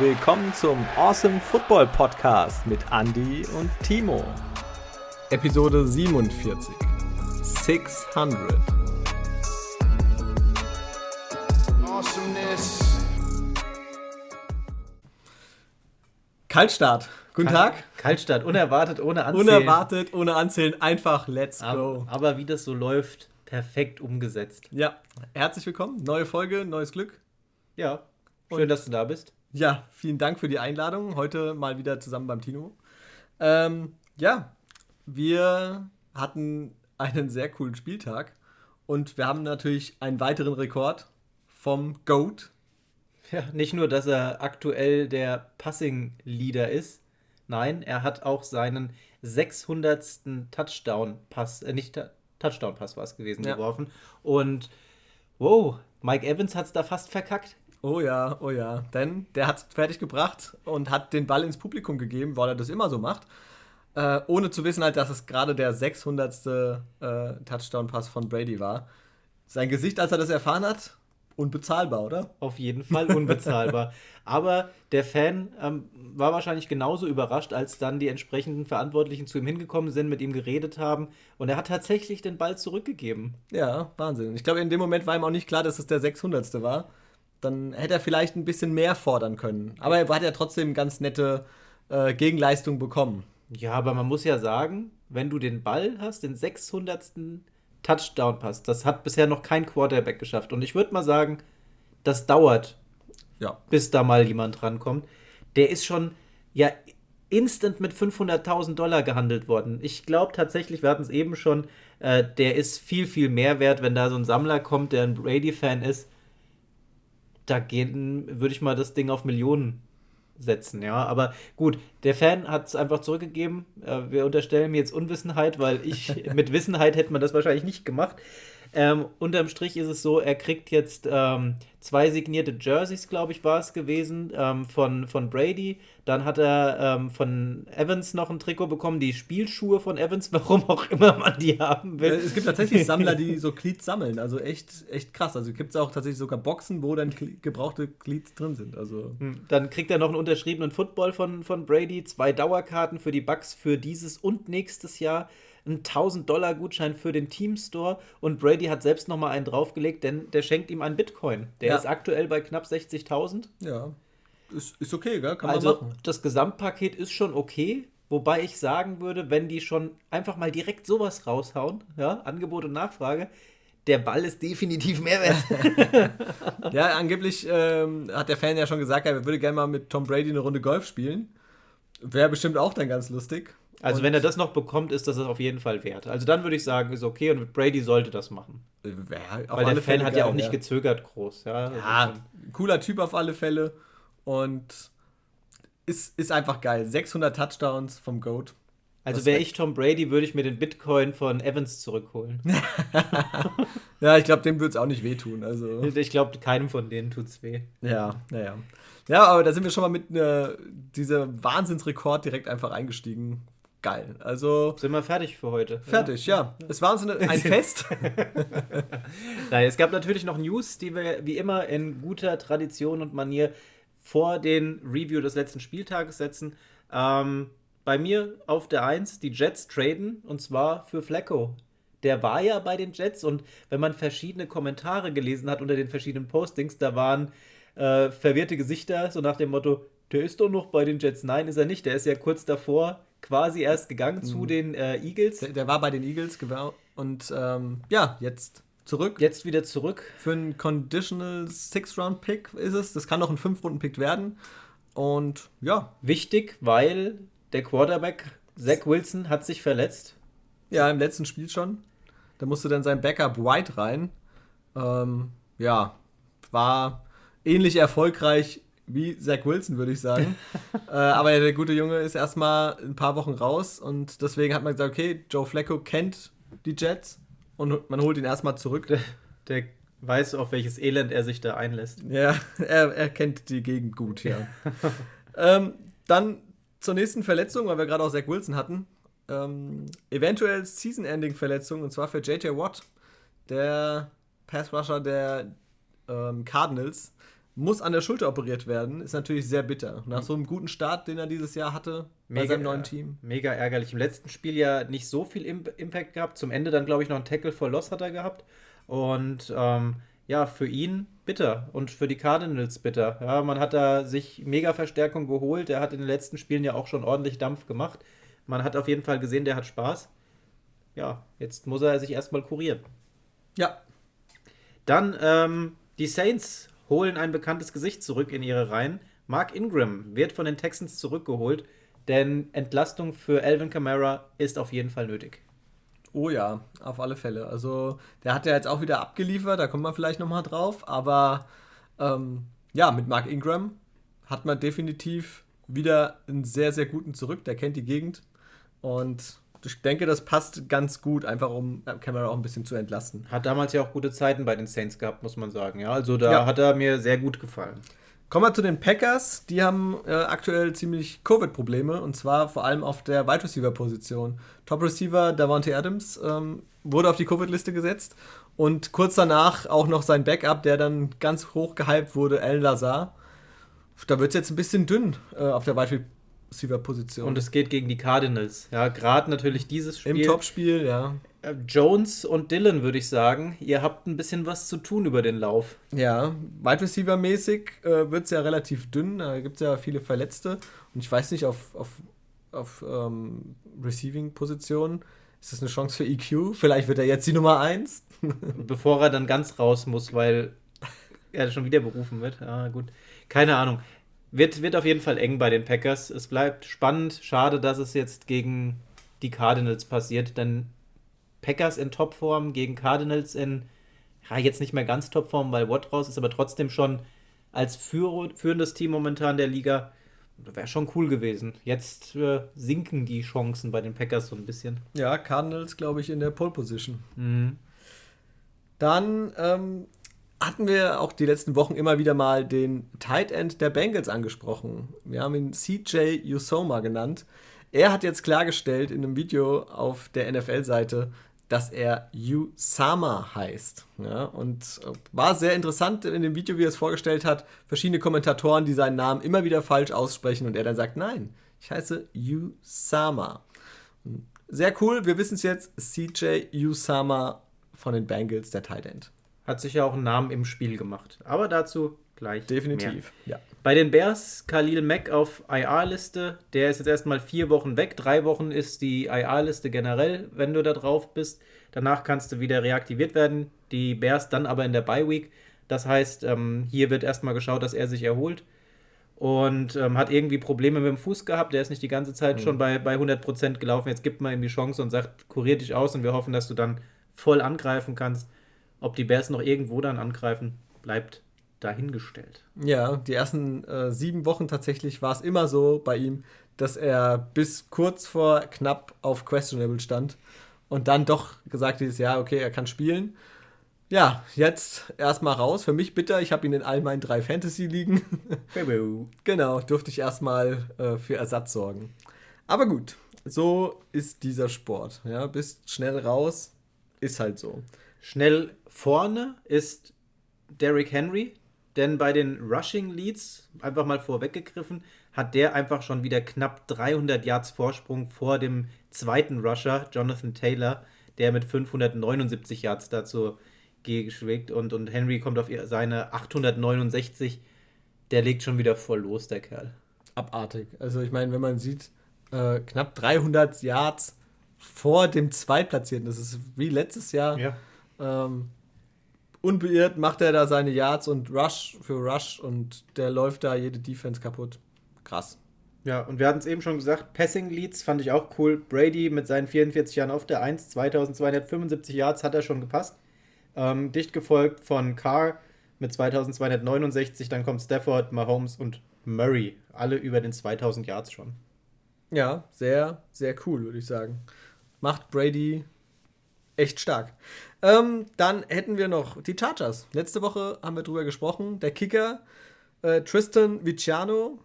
willkommen zum Awesome Football Podcast mit Andy und Timo. Episode 47. 600. Awesomeness. Kaltstart. Guten Tag. Kaltstart, unerwartet, ohne Anzählen. Unerwartet, ohne Anzählen, einfach let's go. Aber, aber wie das so läuft, perfekt umgesetzt. Ja, herzlich willkommen. Neue Folge, neues Glück. Ja, schön, Und dass du da bist. Ja, vielen Dank für die Einladung. Heute mal wieder zusammen beim Tino. Ähm, ja, wir hatten einen sehr coolen Spieltag und wir haben natürlich einen weiteren Rekord vom GOAT. Ja, nicht nur, dass er aktuell der Passing-Leader ist, nein, er hat auch seinen 600. Touchdown-Pass, äh, nicht Touchdown-Pass war es gewesen, ja. geworfen. Und wow, Mike Evans hat es da fast verkackt. Oh ja, oh ja. Denn der hat es fertig gebracht und hat den Ball ins Publikum gegeben, weil er das immer so macht. Äh, ohne zu wissen halt, dass es gerade der 600. Äh, Touchdown-Pass von Brady war. Sein Gesicht, als er das erfahren hat, unbezahlbar, oder? Auf jeden Fall unbezahlbar. Aber der Fan ähm, war wahrscheinlich genauso überrascht, als dann die entsprechenden Verantwortlichen zu ihm hingekommen sind, mit ihm geredet haben und er hat tatsächlich den Ball zurückgegeben. Ja, Wahnsinn. Ich glaube, in dem Moment war ihm auch nicht klar, dass es der 600. war dann hätte er vielleicht ein bisschen mehr fordern können. Aber er hat ja trotzdem ganz nette äh, Gegenleistung bekommen. Ja, aber man muss ja sagen, wenn du den Ball hast, den 600. Touchdown-Pass, das hat bisher noch kein Quarterback geschafft. Und ich würde mal sagen, das dauert, ja. bis da mal jemand rankommt. Der ist schon ja instant mit 500.000 Dollar gehandelt worden. Ich glaube tatsächlich, wir hatten es eben schon, äh, der ist viel, viel mehr wert, wenn da so ein Sammler kommt, der ein Brady-Fan ist da gehen, würde ich mal das Ding auf Millionen setzen, ja. Aber gut, der Fan hat es einfach zurückgegeben. Äh, wir unterstellen mir jetzt Unwissenheit, weil ich mit Wissenheit hätte man das wahrscheinlich nicht gemacht. Ähm, unterm Strich ist es so, er kriegt jetzt ähm, zwei signierte Jerseys, glaube ich, war es gewesen, ähm, von, von Brady. Dann hat er ähm, von Evans noch ein Trikot bekommen, die Spielschuhe von Evans, warum auch immer man die haben will. Es gibt tatsächlich Sammler, die so Cleats sammeln, also echt, echt krass. Also gibt es auch tatsächlich sogar Boxen, wo dann gebrauchte Cleats drin sind. Also. Hm, dann kriegt er noch einen unterschriebenen Football von, von Brady, zwei Dauerkarten für die Bucks für dieses und nächstes Jahr einen 1000-Dollar-Gutschein für den Team-Store und Brady hat selbst nochmal einen draufgelegt, denn der schenkt ihm einen Bitcoin. Der ja. ist aktuell bei knapp 60.000. Ja, ist, ist okay, gell? Kann also, man machen. das Gesamtpaket ist schon okay. Wobei ich sagen würde, wenn die schon einfach mal direkt sowas raushauen, ja, Angebot und Nachfrage, der Ball ist definitiv Mehrwert. ja, angeblich ähm, hat der Fan ja schon gesagt, er würde gerne mal mit Tom Brady eine Runde Golf spielen. Wäre bestimmt auch dann ganz lustig. Also und wenn er das noch bekommt, ist das auf jeden Fall wert. Also dann würde ich sagen, ist okay und Brady sollte das machen. Ja, Weil der Fan hat geil, ja auch nicht ja. gezögert groß. Ja, ja cooler Typ auf alle Fälle und ist, ist einfach geil. 600 Touchdowns vom GOAT. Also wäre ich Tom Brady, würde ich mir den Bitcoin von Evans zurückholen. ja, ich glaube, dem würde es auch nicht wehtun. Also. Ich glaube, keinem von denen tut es weh. Ja, naja. Ja, aber da sind wir schon mal mit äh, diesem Wahnsinnsrekord direkt einfach eingestiegen geil. Also sind wir fertig für heute. Fertig, ja. ja. Es war uns ein Fest. Nein, es gab natürlich noch News, die wir wie immer in guter Tradition und Manier vor den Review des letzten Spieltages setzen. Ähm, bei mir auf der 1 die Jets traden und zwar für Flecko. Der war ja bei den Jets und wenn man verschiedene Kommentare gelesen hat unter den verschiedenen Postings, da waren äh, verwirrte Gesichter, so nach dem Motto, der ist doch noch bei den Jets. Nein, ist er nicht. Der ist ja kurz davor quasi erst gegangen zu mhm. den äh, Eagles. Der, der, war bei den Eagles, genau. Und ähm, ja, jetzt zurück. Jetzt wieder zurück. Für einen Conditional Six-Round-Pick ist es. Das kann noch ein Fünf-Runden-Pick werden. Und ja. Wichtig, weil der Quarterback Zach Wilson hat sich verletzt. Ja, im letzten Spiel schon. Da musste dann sein Backup White rein. Ähm, ja, war ähnlich erfolgreich wie Zach Wilson, würde ich sagen. äh, aber der gute Junge ist erstmal ein paar Wochen raus und deswegen hat man gesagt, okay, Joe Flacco kennt die Jets und man holt ihn erstmal zurück. Der, der, weiß, auf welches Elend er sich da einlässt. Ja, er, er kennt die Gegend gut, ja. ähm, dann zur nächsten Verletzung, weil wir gerade auch Zach Wilson hatten. Ähm, eventuell Season-Ending-Verletzung und zwar für JJ Watt, der Pass-Rusher der ähm, Cardinals muss an der Schulter operiert werden. Ist natürlich sehr bitter. Nach so einem guten Start, den er dieses Jahr hatte mega, bei seinem neuen Team. Mega ärgerlich. Im letzten Spiel ja nicht so viel Impact gehabt. Zum Ende dann, glaube ich, noch ein Tackle for Loss hat er gehabt. Und ähm, ja, für ihn bitter und für die Cardinals bitter. Ja, man hat da sich mega Verstärkung geholt. Er hat in den letzten Spielen ja auch schon ordentlich Dampf gemacht. Man hat auf jeden Fall gesehen, der hat Spaß. Ja, jetzt muss er sich erstmal kurieren. Ja. Dann ähm, die Saints holen ein bekanntes Gesicht zurück in ihre Reihen. Mark Ingram wird von den Texans zurückgeholt, denn Entlastung für Alvin Kamara ist auf jeden Fall nötig. Oh ja, auf alle Fälle. Also der hat ja jetzt auch wieder abgeliefert, da kommen wir vielleicht nochmal drauf. Aber ähm, ja, mit Mark Ingram hat man definitiv wieder einen sehr, sehr guten zurück. Der kennt die Gegend. Und ich denke, das passt ganz gut, einfach um Camera auch ein bisschen zu entlasten. Hat damals ja auch gute Zeiten bei den Saints gehabt, muss man sagen. Ja, also da ja. hat er mir sehr gut gefallen. Kommen wir zu den Packers. Die haben äh, aktuell ziemlich Covid-Probleme und zwar vor allem auf der Wide Receiver-Position. Top Receiver Davante Adams ähm, wurde auf die Covid-Liste gesetzt und kurz danach auch noch sein Backup, der dann ganz hoch gehypt wurde, El Lazar. Da wird es jetzt ein bisschen dünn äh, auf der Wide Receiver-Position. Und es geht gegen die Cardinals. Ja, gerade natürlich dieses Spiel. Im Topspiel, ja. Äh, Jones und Dylan, würde ich sagen, ihr habt ein bisschen was zu tun über den Lauf. Ja, Wide Receiver-mäßig äh, wird es ja relativ dünn. Da gibt es ja viele Verletzte. Und ich weiß nicht, auf, auf, auf ähm, Receiving-Positionen ist das eine Chance für EQ. Vielleicht wird er jetzt die Nummer 1. Bevor er dann ganz raus muss, weil er schon wieder berufen wird. Ja, gut. Keine Ahnung. Wird, wird auf jeden Fall eng bei den Packers. Es bleibt spannend. Schade, dass es jetzt gegen die Cardinals passiert, denn Packers in Topform gegen Cardinals in, ja, jetzt nicht mehr ganz Topform, weil Watt raus ist, aber trotzdem schon als führ führendes Team momentan der Liga. Wäre schon cool gewesen. Jetzt äh, sinken die Chancen bei den Packers so ein bisschen. Ja, Cardinals, glaube ich, in der Pole Position. Mhm. Dann ähm, hatten wir auch die letzten Wochen immer wieder mal den Tight End der Bengals angesprochen. Wir haben ihn CJ Usoma genannt. Er hat jetzt klargestellt in einem Video auf der NFL-Seite, dass er Usama heißt. Ja, und äh, war sehr interessant in dem Video, wie er es vorgestellt hat. Verschiedene Kommentatoren, die seinen Namen immer wieder falsch aussprechen und er dann sagt, nein, ich heiße Usama. Sehr cool, wir wissen es jetzt, CJ Usama von den Bengals, der Tight End. Hat sich ja auch einen Namen im Spiel gemacht. Aber dazu gleich. Definitiv, mehr. ja. Bei den Bears, Khalil Mack auf IR-Liste. Der ist jetzt erstmal vier Wochen weg. Drei Wochen ist die IR-Liste generell, wenn du da drauf bist. Danach kannst du wieder reaktiviert werden. Die Bears dann aber in der Bye-Week. Das heißt, ähm, hier wird erstmal geschaut, dass er sich erholt. Und ähm, hat irgendwie Probleme mit dem Fuß gehabt. Der ist nicht die ganze Zeit mhm. schon bei, bei 100% gelaufen. Jetzt gibt man ihm die Chance und sagt, kurier dich aus und wir hoffen, dass du dann voll angreifen kannst. Ob die Bears noch irgendwo dann angreifen, bleibt dahingestellt. Ja, die ersten äh, sieben Wochen tatsächlich war es immer so bei ihm, dass er bis kurz vor knapp auf Questionable stand und dann doch gesagt dieses Jahr, okay, er kann spielen. Ja, jetzt erstmal raus. Für mich bitter, ich habe ihn in all meinen drei Fantasy-Ligen. genau, durfte ich erstmal äh, für Ersatz sorgen. Aber gut, so ist dieser Sport. Ja, bist schnell raus, ist halt so. Schnell vorne ist Derrick Henry, denn bei den Rushing Leads, einfach mal vorweggegriffen, hat der einfach schon wieder knapp 300 Yards Vorsprung vor dem zweiten Rusher, Jonathan Taylor, der mit 579 Yards dazu geschlägt und, und Henry kommt auf seine 869. Der legt schon wieder voll los, der Kerl. Abartig. Also ich meine, wenn man sieht, äh, knapp 300 Yards vor dem Zweitplatzierten, das ist wie letztes Jahr. Ja. Ähm, unbeirrt macht er da seine Yards und Rush für Rush und der läuft da jede Defense kaputt. Krass. Ja, und wir hatten es eben schon gesagt, Passing Leads fand ich auch cool. Brady mit seinen 44 Jahren auf der 1, 2275 Yards hat er schon gepasst. Ähm, dicht gefolgt von Carr mit 2269, dann kommt Stafford, Mahomes und Murray. Alle über den 2000 Yards schon. Ja, sehr, sehr cool, würde ich sagen. Macht Brady echt stark. Ähm, dann hätten wir noch die Chargers. Letzte Woche haben wir drüber gesprochen. Der Kicker äh, Tristan Viciano,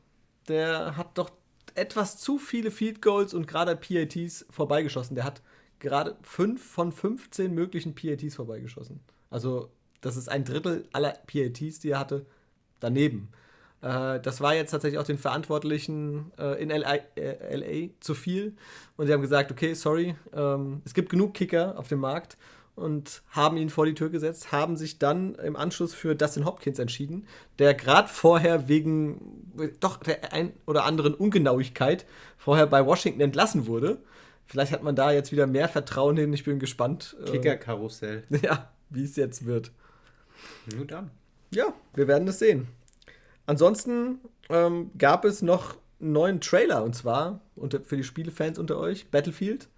der hat doch etwas zu viele Field Goals und gerade PATs vorbeigeschossen. Der hat gerade 5 von 15 möglichen PATs vorbeigeschossen. Also, das ist ein Drittel aller PATs, die er hatte. daneben. Äh, das war jetzt tatsächlich auch den Verantwortlichen äh, in LA, äh, LA, zu viel. Und sie haben gesagt, okay, sorry, ähm, es gibt genug Kicker auf dem Markt und haben ihn vor die Tür gesetzt, haben sich dann im Anschluss für Dustin Hopkins entschieden, der gerade vorher wegen doch der ein oder anderen Ungenauigkeit vorher bei Washington entlassen wurde. Vielleicht hat man da jetzt wieder mehr Vertrauen hin. Ich bin gespannt. Äh, Kicker-Karussell. Ja, wie es jetzt wird. Nur dann. Ja, wir werden es sehen. Ansonsten ähm, gab es noch einen neuen Trailer und zwar unter, für die Spielefans unter euch, Battlefield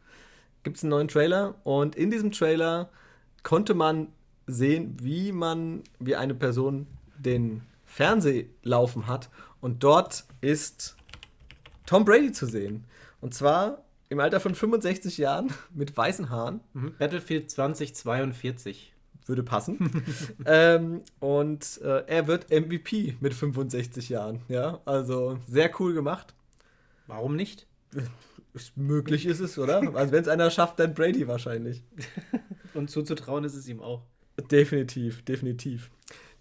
gibt es einen neuen Trailer und in diesem Trailer konnte man sehen, wie man, wie eine Person den Fernsehlaufen hat und dort ist Tom Brady zu sehen. Und zwar im Alter von 65 Jahren mit weißen Haaren. Mhm. Battlefield 2042. Würde passen. ähm, und äh, er wird MVP mit 65 Jahren. Ja, also sehr cool gemacht. Warum nicht? möglich ist es, oder? Also wenn es einer schafft, dann Brady wahrscheinlich. Und zuzutrauen ist es ihm auch. Definitiv, definitiv.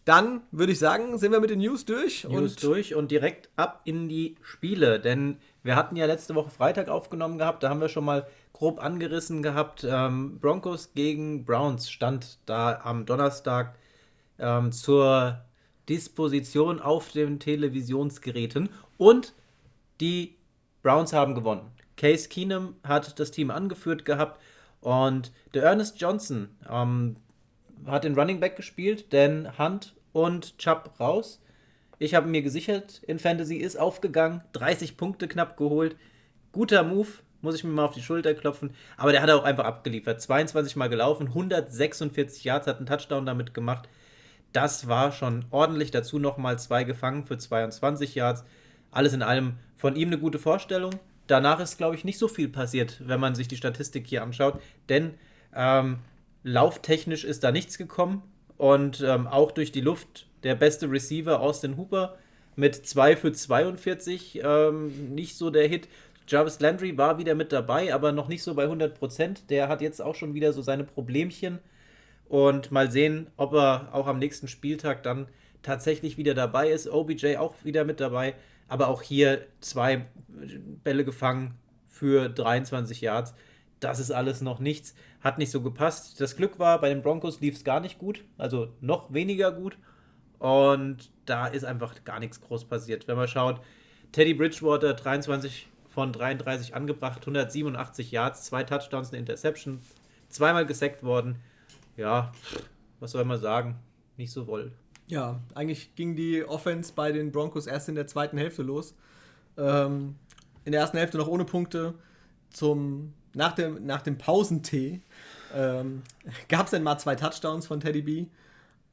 Dann würde ich sagen, sind wir mit den News durch. News und durch und direkt ab in die Spiele. Denn wir hatten ja letzte Woche Freitag aufgenommen gehabt, da haben wir schon mal grob angerissen gehabt. Ähm, Broncos gegen Browns stand da am Donnerstag ähm, zur Disposition auf den Televisionsgeräten. Und die Browns haben gewonnen. Case Keenum hat das Team angeführt gehabt und der Ernest Johnson ähm, hat den Running Back gespielt, denn Hunt und Chubb raus. Ich habe mir gesichert, in Fantasy ist aufgegangen, 30 Punkte knapp geholt. Guter Move, muss ich mir mal auf die Schulter klopfen. Aber der hat auch einfach abgeliefert. 22 Mal gelaufen, 146 Yards, hat einen Touchdown damit gemacht. Das war schon ordentlich. Dazu nochmal zwei gefangen für 22 Yards. Alles in allem von ihm eine gute Vorstellung danach ist, glaube ich, nicht so viel passiert, wenn man sich die Statistik hier anschaut. Denn ähm, lauftechnisch ist da nichts gekommen. Und ähm, auch durch die Luft der beste Receiver Austin Hooper mit 2 für 42. Ähm, nicht so der Hit. Jarvis Landry war wieder mit dabei, aber noch nicht so bei 100 Prozent. Der hat jetzt auch schon wieder so seine Problemchen. Und mal sehen, ob er auch am nächsten Spieltag dann tatsächlich wieder dabei ist. OBJ auch wieder mit dabei. Aber auch hier zwei Bälle gefangen für 23 Yards. Das ist alles noch nichts. Hat nicht so gepasst. Das Glück war, bei den Broncos lief es gar nicht gut. Also noch weniger gut. Und da ist einfach gar nichts groß passiert. Wenn man schaut, Teddy Bridgewater 23 von 33 angebracht, 187 Yards, zwei Touchdowns, eine Interception, zweimal gesackt worden. Ja, was soll man sagen? Nicht so wohl. Ja, eigentlich ging die Offense bei den Broncos erst in der zweiten Hälfte los. Ähm, in der ersten Hälfte noch ohne Punkte. Zum, nach, dem, nach dem Pausentee ähm, gab es dann mal zwei Touchdowns von Teddy B.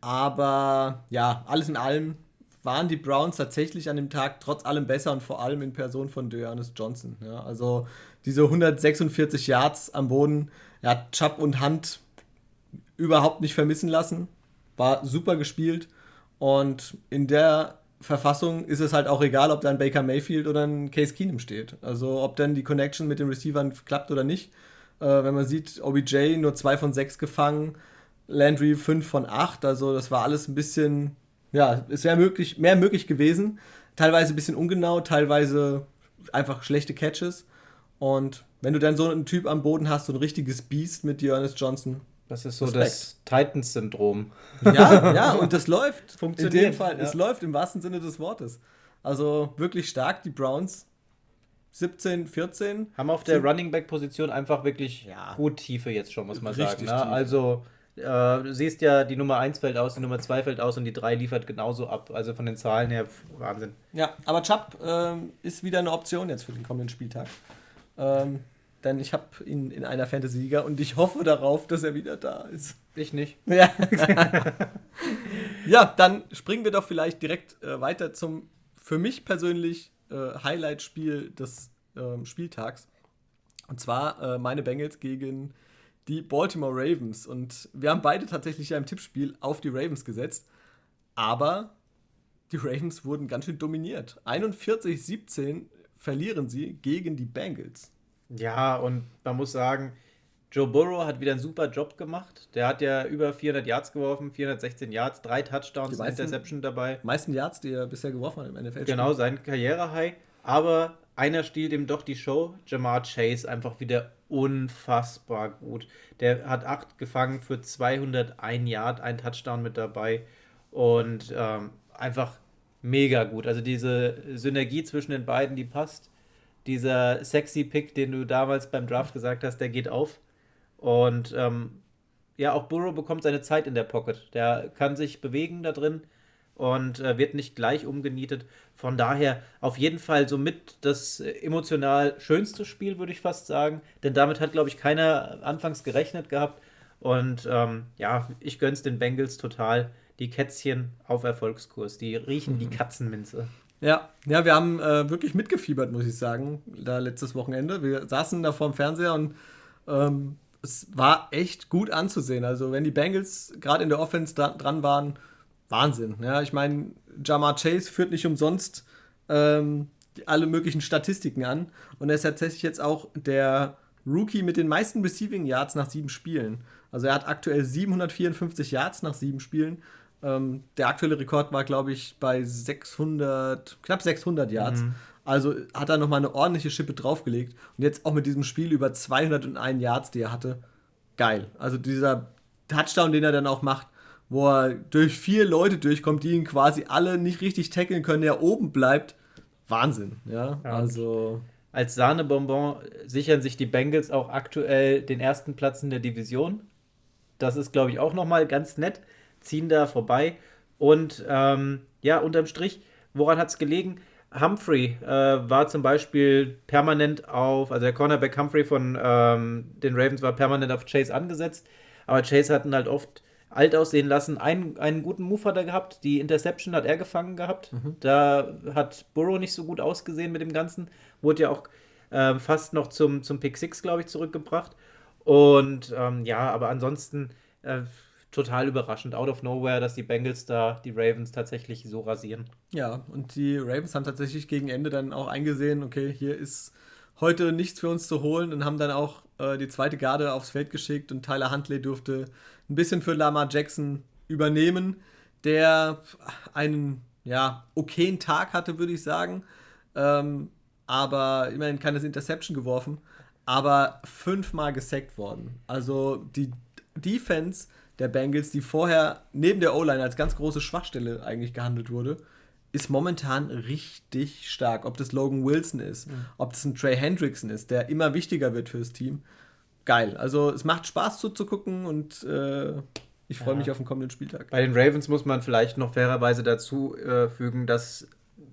Aber ja, alles in allem waren die Browns tatsächlich an dem Tag trotz allem besser und vor allem in Person von Dearness Johnson. Ja, also diese 146 Yards am Boden, hat Chubb und Hunt überhaupt nicht vermissen lassen. War super gespielt. Und in der Verfassung ist es halt auch egal, ob da ein Baker Mayfield oder ein Case Keenum steht. Also ob dann die Connection mit den Receivern klappt oder nicht. Äh, wenn man sieht, OBJ nur 2 von 6 gefangen, Landry 5 von 8. Also das war alles ein bisschen, ja, es wäre möglich, mehr möglich gewesen. Teilweise ein bisschen ungenau, teilweise einfach schlechte Catches. Und wenn du dann so einen Typ am Boden hast, so ein richtiges Beast mit Dearness Johnson, das ist so Respekt. das Titans-Syndrom. Ja, ja, und das läuft. Funktioniert. In dem Fall, ja. es läuft im wahrsten Sinne des Wortes. Also wirklich stark, die Browns. 17, 14. Haben auf der Running Back-Position einfach wirklich ja. gut Tiefe jetzt schon, muss man Richtig sagen. Ne? Also, äh, du siehst ja, die Nummer 1 fällt aus, die Nummer 2 fällt aus und die 3 liefert genauso ab. Also von den Zahlen her, Wahnsinn. Ja, aber Chubb äh, ist wieder eine Option jetzt für den kommenden Spieltag. Ähm, denn ich habe ihn in einer Fantasy-Liga und ich hoffe darauf, dass er wieder da ist. Ich nicht. Ja, ja dann springen wir doch vielleicht direkt äh, weiter zum für mich persönlich äh, Highlight-Spiel des äh, Spieltags. Und zwar äh, meine Bengals gegen die Baltimore Ravens. Und wir haben beide tatsächlich ja im Tippspiel auf die Ravens gesetzt. Aber die Ravens wurden ganz schön dominiert. 41-17 verlieren sie gegen die Bengals. Ja, und man muss sagen, Joe Burrow hat wieder einen super Job gemacht. Der hat ja über 400 Yards geworfen, 416 Yards, drei Touchdowns, meisten, Interception dabei. Die meisten Yards, die er bisher geworfen hat im NFL. Genau, sein Karriere-High. Aber einer stiehlt ihm doch die Show. Jamar Chase einfach wieder unfassbar gut. Der hat acht gefangen für 201 Yard, ein Touchdown mit dabei. Und ähm, einfach mega gut. Also diese Synergie zwischen den beiden, die passt. Dieser sexy Pick, den du damals beim Draft gesagt hast, der geht auf. Und ähm, ja, auch Burrow bekommt seine Zeit in der Pocket. Der kann sich bewegen da drin und äh, wird nicht gleich umgenietet. Von daher auf jeden Fall somit das emotional schönste Spiel, würde ich fast sagen. Denn damit hat, glaube ich, keiner anfangs gerechnet gehabt. Und ähm, ja, ich gönn's den Bengals total. Die Kätzchen auf Erfolgskurs. Die riechen die mhm. Katzenminze. Ja, ja, wir haben äh, wirklich mitgefiebert, muss ich sagen, da letztes Wochenende. Wir saßen da vorm Fernseher und ähm, es war echt gut anzusehen. Also, wenn die Bengals gerade in der Offense da, dran waren, Wahnsinn. Ja, ich meine, Jamar Chase führt nicht umsonst ähm, alle möglichen Statistiken an und er ist tatsächlich jetzt auch der Rookie mit den meisten Receiving Yards nach sieben Spielen. Also er hat aktuell 754 Yards nach sieben Spielen. Ähm, der aktuelle Rekord war, glaube ich, bei 600, knapp 600 Yards. Mhm. Also hat er nochmal eine ordentliche Schippe draufgelegt. Und jetzt auch mit diesem Spiel über 201 Yards, die er hatte. Geil. Also dieser Touchdown, den er dann auch macht, wo er durch vier Leute durchkommt, die ihn quasi alle nicht richtig tackeln können, der oben bleibt. Wahnsinn, ja. ja also. Als Sahnebonbon sichern sich die Bengals auch aktuell den ersten Platz in der Division. Das ist, glaube ich, auch nochmal ganz nett. Ziehen da vorbei. Und ähm, ja, unterm Strich, woran hat es gelegen? Humphrey äh, war zum Beispiel permanent auf, also der Cornerback Humphrey von ähm, den Ravens war permanent auf Chase angesetzt, aber Chase hatten halt oft alt aussehen lassen. Einen, einen guten Move hat er gehabt, die Interception hat er gefangen gehabt. Mhm. Da hat Burrow nicht so gut ausgesehen mit dem Ganzen. Wurde ja auch äh, fast noch zum, zum Pick 6, glaube ich, zurückgebracht. Und ähm, ja, aber ansonsten äh, total überraschend, out of nowhere, dass die Bengals da die Ravens tatsächlich so rasieren. Ja, und die Ravens haben tatsächlich gegen Ende dann auch eingesehen, okay, hier ist heute nichts für uns zu holen und haben dann auch äh, die zweite Garde aufs Feld geschickt und Tyler Huntley durfte ein bisschen für Lamar Jackson übernehmen, der einen ja, okayen Tag hatte, würde ich sagen. Ähm, aber immerhin keine Interception geworfen, aber fünfmal gesackt worden. Also die Defense der Bengals, die vorher neben der O-Line als ganz große Schwachstelle eigentlich gehandelt wurde, ist momentan richtig stark. Ob das Logan Wilson ist, mhm. ob das ein Trey Hendrickson ist, der immer wichtiger wird fürs Team. Geil. Also es macht Spaß zuzugucken und äh, ich freue ja. mich auf den kommenden Spieltag. Bei den Ravens muss man vielleicht noch fairerweise dazu äh, fügen, dass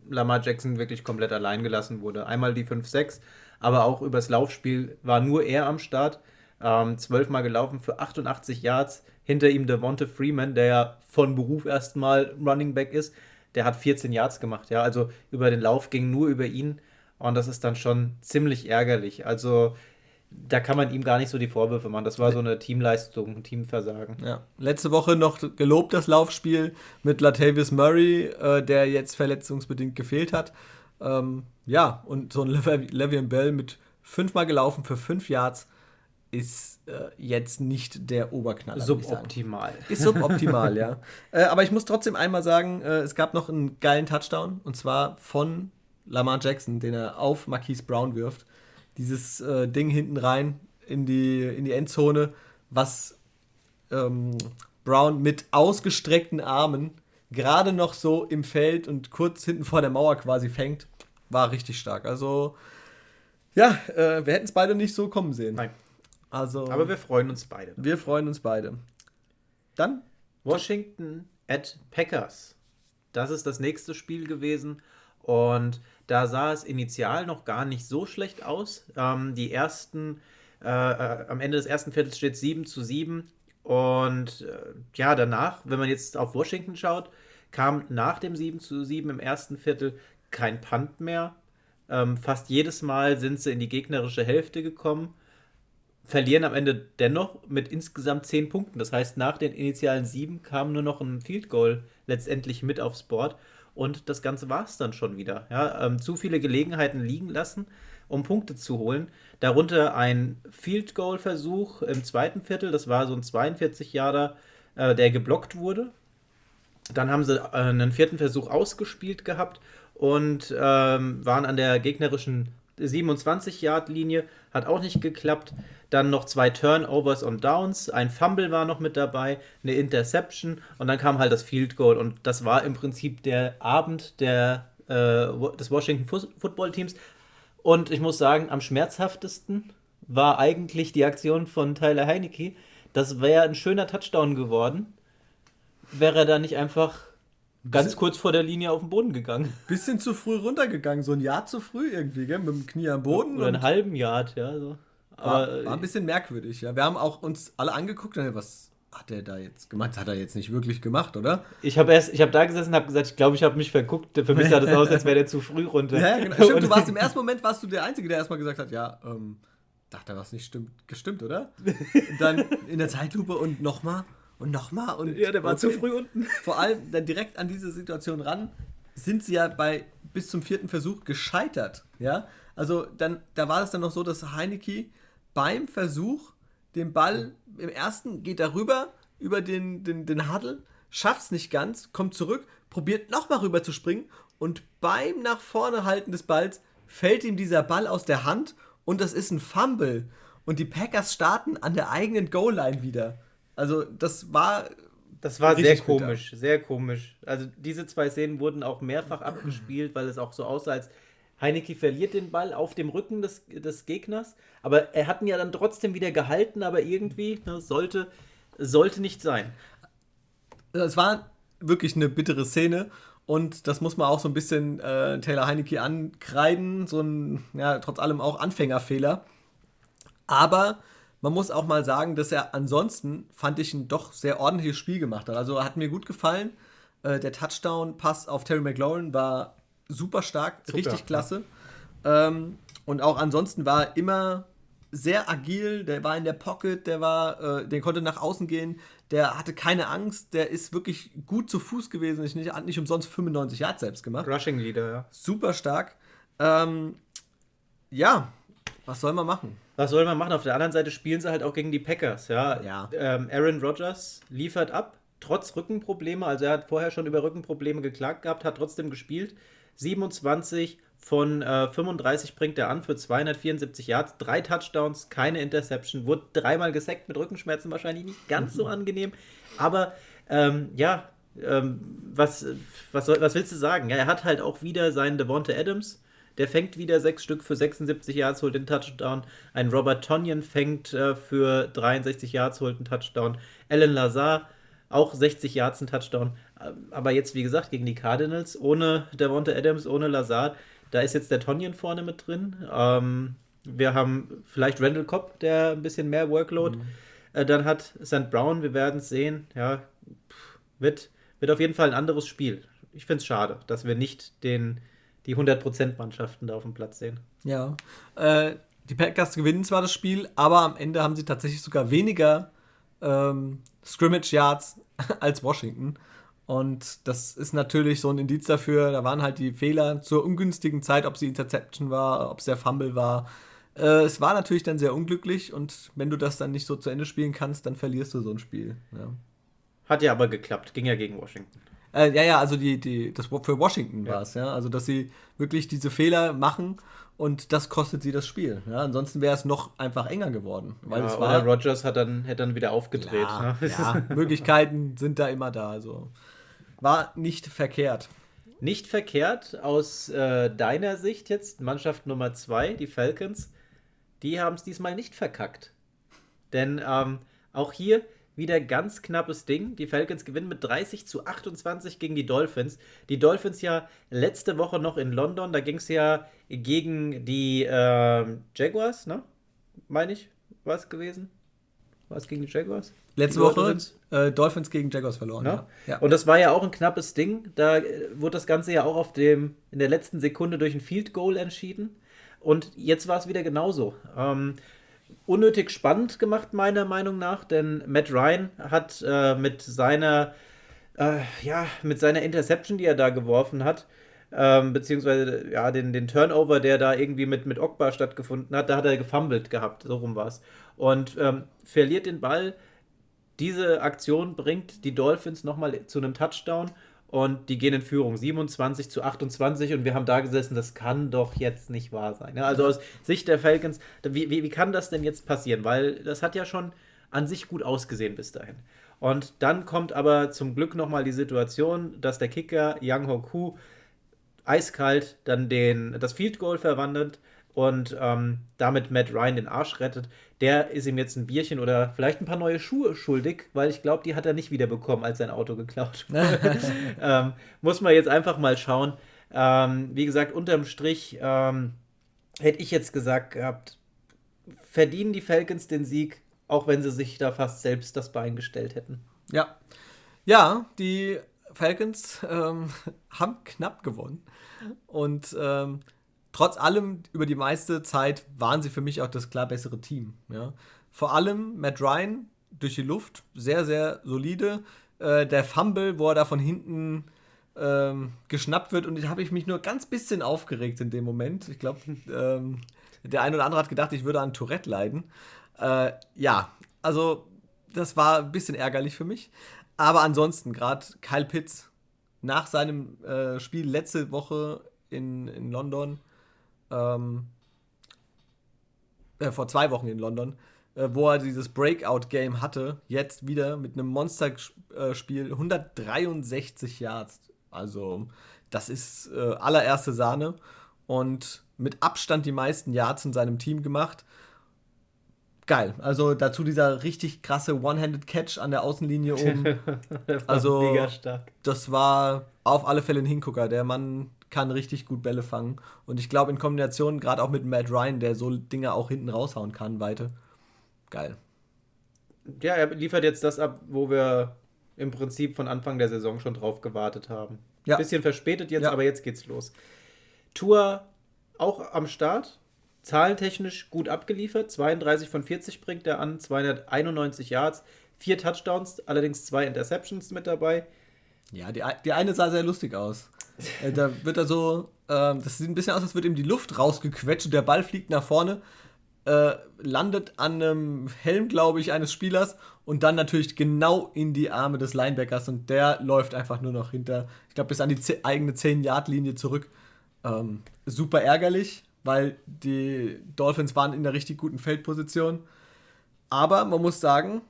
Lamar Jackson wirklich komplett allein gelassen wurde. Einmal die 5-6, aber auch übers Laufspiel war nur er am Start. Ähm, zwölfmal gelaufen für 88 Yards. Hinter ihm Devonta Freeman, der ja von Beruf erstmal Running Back ist, der hat 14 Yards gemacht. Ja, also über den Lauf ging nur über ihn. Und das ist dann schon ziemlich ärgerlich. Also da kann man ihm gar nicht so die Vorwürfe machen. Das war so eine Teamleistung, ein Teamversagen. Ja. Letzte Woche noch gelobt das Laufspiel mit Latavius Murray, äh, der jetzt verletzungsbedingt gefehlt hat. Ähm, ja, und so ein Le'Veon Bell mit fünfmal gelaufen für fünf Yards ist äh, jetzt nicht der Oberknaller. Suboptimal. Ist suboptimal, ja. Äh, aber ich muss trotzdem einmal sagen, äh, es gab noch einen geilen Touchdown und zwar von Lamar Jackson, den er auf Marquise Brown wirft. Dieses äh, Ding hinten rein in die, in die Endzone, was ähm, Brown mit ausgestreckten Armen gerade noch so im Feld und kurz hinten vor der Mauer quasi fängt, war richtig stark. Also, ja, äh, wir hätten es beide nicht so kommen sehen. Nein. Also, Aber wir freuen uns beide. Wir freuen uns beide. Dann Washington at Packers. Das ist das nächste Spiel gewesen. Und da sah es initial noch gar nicht so schlecht aus. Ähm, die ersten, äh, äh, am Ende des ersten Viertels steht 7 zu 7. Und äh, ja, danach, wenn man jetzt auf Washington schaut, kam nach dem 7 zu 7 im ersten Viertel kein Punt mehr. Ähm, fast jedes Mal sind sie in die gegnerische Hälfte gekommen verlieren am Ende dennoch mit insgesamt 10 Punkten. Das heißt, nach den initialen 7 kam nur noch ein Field Goal letztendlich mit aufs Board und das Ganze war es dann schon wieder. Ja, ähm, zu viele Gelegenheiten liegen lassen um Punkte zu holen. Darunter ein Field Goal Versuch im zweiten Viertel, das war so ein 42 Jahre, äh, der geblockt wurde. Dann haben sie äh, einen vierten Versuch ausgespielt gehabt und ähm, waren an der gegnerischen 27-Yard-Linie, hat auch nicht geklappt. Dann noch zwei Turnovers und Downs, ein Fumble war noch mit dabei, eine Interception und dann kam halt das Field Goal und das war im Prinzip der Abend der, äh, des Washington Football Teams. Und ich muss sagen, am schmerzhaftesten war eigentlich die Aktion von Tyler Heinecke. Das wäre ein schöner Touchdown geworden, wäre er da nicht einfach ganz kurz vor der Linie auf den Boden gegangen. Bisschen zu früh runtergegangen, so ein Jahr zu früh irgendwie, gell? mit dem Knie am Boden. Oder einen halben Yard, ja. So. Aber, war, war, ein bisschen merkwürdig, ja. Wir haben auch uns alle angeguckt, was hat er da jetzt gemacht? Hat er jetzt nicht wirklich gemacht, oder? Ich habe erst, ich habe da gesessen und habe gesagt, ich glaube, ich habe mich verguckt. Für mich sah das aus, als wäre der zu früh runter. Ja, genau. Stimmt, du warst im ersten Moment warst du der Einzige, der erstmal gesagt hat, ja, ähm, dachte, was nicht stimmt, gestimmt, oder? Und dann in der Zeitlupe und nochmal und nochmal und. Ja, der war zu früh unten. Vor allem dann direkt an diese Situation ran, sind sie ja bei bis zum vierten Versuch gescheitert. Ja, also dann, da war es dann noch so, dass Heineke beim Versuch den Ball im ersten geht er rüber über den, den, den Huddle, schafft es nicht ganz, kommt zurück, probiert nochmal rüber zu springen und beim nach vorne halten des Balls fällt ihm dieser Ball aus der Hand und das ist ein Fumble. Und die Packers starten an der eigenen Goal-Line wieder. Also das war. Das war sehr komisch, bitter. sehr komisch. Also diese zwei Szenen wurden auch mehrfach abgespielt, weil es auch so aussah, als Heineke verliert den Ball auf dem Rücken des, des Gegners. Aber er hat ihn ja dann trotzdem wieder gehalten, aber irgendwie ne, sollte, sollte nicht sein. Es war wirklich eine bittere Szene. Und das muss man auch so ein bisschen äh, Taylor Heineke ankreiden. So ein, ja, trotz allem auch Anfängerfehler. Aber man muss auch mal sagen, dass er ansonsten, fand ich, ein doch sehr ordentliches Spiel gemacht hat. Also hat mir gut gefallen. Äh, der Touchdown-Pass auf Terry McLaurin war super stark, super, richtig klasse. Ja. Ähm, und auch ansonsten war er immer sehr agil, der war in der Pocket, der war, äh, der konnte nach außen gehen, der hatte keine Angst, der ist wirklich gut zu Fuß gewesen. Ich nicht, hat nicht umsonst 95 Yards selbst gemacht. Rushing Leader, ja. Super stark. Ähm, ja, was soll man machen? Was soll man machen? Auf der anderen Seite spielen sie halt auch gegen die Packers. Ja, ja. Ähm, Aaron Rodgers liefert ab, trotz Rückenprobleme. Also er hat vorher schon über Rückenprobleme geklagt gehabt, hat trotzdem gespielt. 27 von äh, 35 bringt er an für 274 Yards, drei Touchdowns, keine Interception, wurde dreimal gesackt mit Rückenschmerzen, wahrscheinlich nicht ganz so angenehm. Aber ähm, ja, ähm, was, was, soll, was willst du sagen? Ja, er hat halt auch wieder seinen Devonta Adams der fängt wieder sechs Stück für 76 Yards, holt den Touchdown. Ein Robert Tonyan fängt äh, für 63 Yards, holt einen Touchdown. Alan Lazar auch 60 Yards, ein Touchdown. Ähm, aber jetzt, wie gesagt, gegen die Cardinals, ohne Devonta Adams, ohne Lazar, da ist jetzt der Tonyan vorne mit drin. Ähm, wir haben vielleicht Randall Cobb, der ein bisschen mehr Workload mhm. äh, dann hat. St. Brown, wir werden es sehen. Ja, wird, wird auf jeden Fall ein anderes Spiel. Ich finde es schade, dass wir nicht den die 100%-Mannschaften da auf dem Platz sehen. Ja. Äh, die Packers gewinnen zwar das Spiel, aber am Ende haben sie tatsächlich sogar weniger ähm, Scrimmage-Yards als Washington. Und das ist natürlich so ein Indiz dafür, da waren halt die Fehler zur ungünstigen Zeit, ob sie Interception war, ob es der Fumble war. Äh, es war natürlich dann sehr unglücklich und wenn du das dann nicht so zu Ende spielen kannst, dann verlierst du so ein Spiel. Ja. Hat ja aber geklappt, ging ja gegen Washington. Äh, ja, ja, also die, die, das für Washington ja. war es, ja. Also, dass sie wirklich diese Fehler machen und das kostet sie das Spiel. Ja? Ansonsten wäre es noch einfach enger geworden. Weil ja, es war, Rogers hat dann, hätte dann wieder aufgedreht. Ja, ne? ja, Möglichkeiten sind da immer da. Also. War nicht verkehrt. Nicht verkehrt aus äh, deiner Sicht jetzt, Mannschaft Nummer 2, die Falcons, die haben es diesmal nicht verkackt. Denn ähm, auch hier wieder ganz knappes Ding. Die Falcons gewinnen mit 30 zu 28 gegen die Dolphins. Die Dolphins ja letzte Woche noch in London. Da ging es ja gegen die äh, Jaguars, ne? Meine ich, war es gewesen? War es gegen die Jaguars? Letzte die Woche Dolphins? Äh, Dolphins gegen Jaguars verloren. Ja? ja? Und das war ja auch ein knappes Ding. Da äh, wurde das Ganze ja auch auf dem, in der letzten Sekunde durch ein Field Goal entschieden. Und jetzt war es wieder genauso. Ähm, unnötig spannend gemacht, meiner Meinung nach, denn Matt Ryan hat äh, mit seiner, äh, ja, mit seiner Interception, die er da geworfen hat, ähm, beziehungsweise ja, den, den Turnover, der da irgendwie mit, mit Ogba stattgefunden hat, da hat er gefummelt gehabt, so rum war es. Und ähm, verliert den Ball. Diese Aktion bringt die Dolphins nochmal zu einem Touchdown und die gehen in Führung 27 zu 28 und wir haben da gesessen, das kann doch jetzt nicht wahr sein. Also aus Sicht der Falcons, wie, wie, wie kann das denn jetzt passieren? Weil das hat ja schon an sich gut ausgesehen bis dahin. Und dann kommt aber zum Glück nochmal die Situation, dass der Kicker Yang Hoku eiskalt dann den, das Field Goal verwandelt und ähm, damit Matt Ryan den Arsch rettet. Der ist ihm jetzt ein Bierchen oder vielleicht ein paar neue Schuhe schuldig, weil ich glaube, die hat er nicht wiederbekommen, als sein Auto geklaut wurde. ähm, muss man jetzt einfach mal schauen. Ähm, wie gesagt, unterm Strich ähm, hätte ich jetzt gesagt gehabt, verdienen die Falcons den Sieg, auch wenn sie sich da fast selbst das Bein gestellt hätten. Ja. Ja, die Falcons ähm, haben knapp gewonnen. Und ähm, trotz allem, über die meiste Zeit waren sie für mich auch das klar bessere Team. Ja. Vor allem Matt Ryan durch die Luft, sehr, sehr solide. Äh, der Fumble, wo er da von hinten ähm, geschnappt wird und ich habe ich mich nur ganz bisschen aufgeregt in dem Moment. Ich glaube, ähm, der eine oder andere hat gedacht, ich würde an Tourette leiden. Äh, ja, also das war ein bisschen ärgerlich für mich. Aber ansonsten, gerade Kyle Pitts nach seinem äh, Spiel letzte Woche in, in London, ähm, äh, vor zwei Wochen in London, äh, wo er dieses Breakout-Game hatte, jetzt wieder mit einem Monsterspiel 163 Yards. Also, das ist äh, allererste Sahne und mit Abstand die meisten Yards in seinem Team gemacht. Geil. Also dazu dieser richtig krasse One-Handed Catch an der Außenlinie oben. also. Das war auf alle Fälle ein Hingucker. Der Mann kann richtig gut Bälle fangen. Und ich glaube, in Kombination, gerade auch mit Matt Ryan, der so Dinge auch hinten raushauen kann, weite. Geil. Ja, er liefert jetzt das ab, wo wir im Prinzip von Anfang der Saison schon drauf gewartet haben. Ja. Bisschen verspätet jetzt, ja. aber jetzt geht's los. Tour auch am Start. Zahlentechnisch gut abgeliefert. 32 von 40 bringt er an, 291 Yards, vier Touchdowns, allerdings zwei Interceptions mit dabei. Ja, die, die eine sah sehr lustig aus. Äh, da wird er so, äh, das sieht ein bisschen aus, als würde ihm die Luft rausgequetscht und der Ball fliegt nach vorne, äh, landet an einem Helm, glaube ich, eines Spielers und dann natürlich genau in die Arme des Linebackers und der läuft einfach nur noch hinter, ich glaube, bis an die eigene 10-Yard-Linie zurück. Ähm, super ärgerlich, weil die Dolphins waren in einer richtig guten Feldposition. Aber man muss sagen,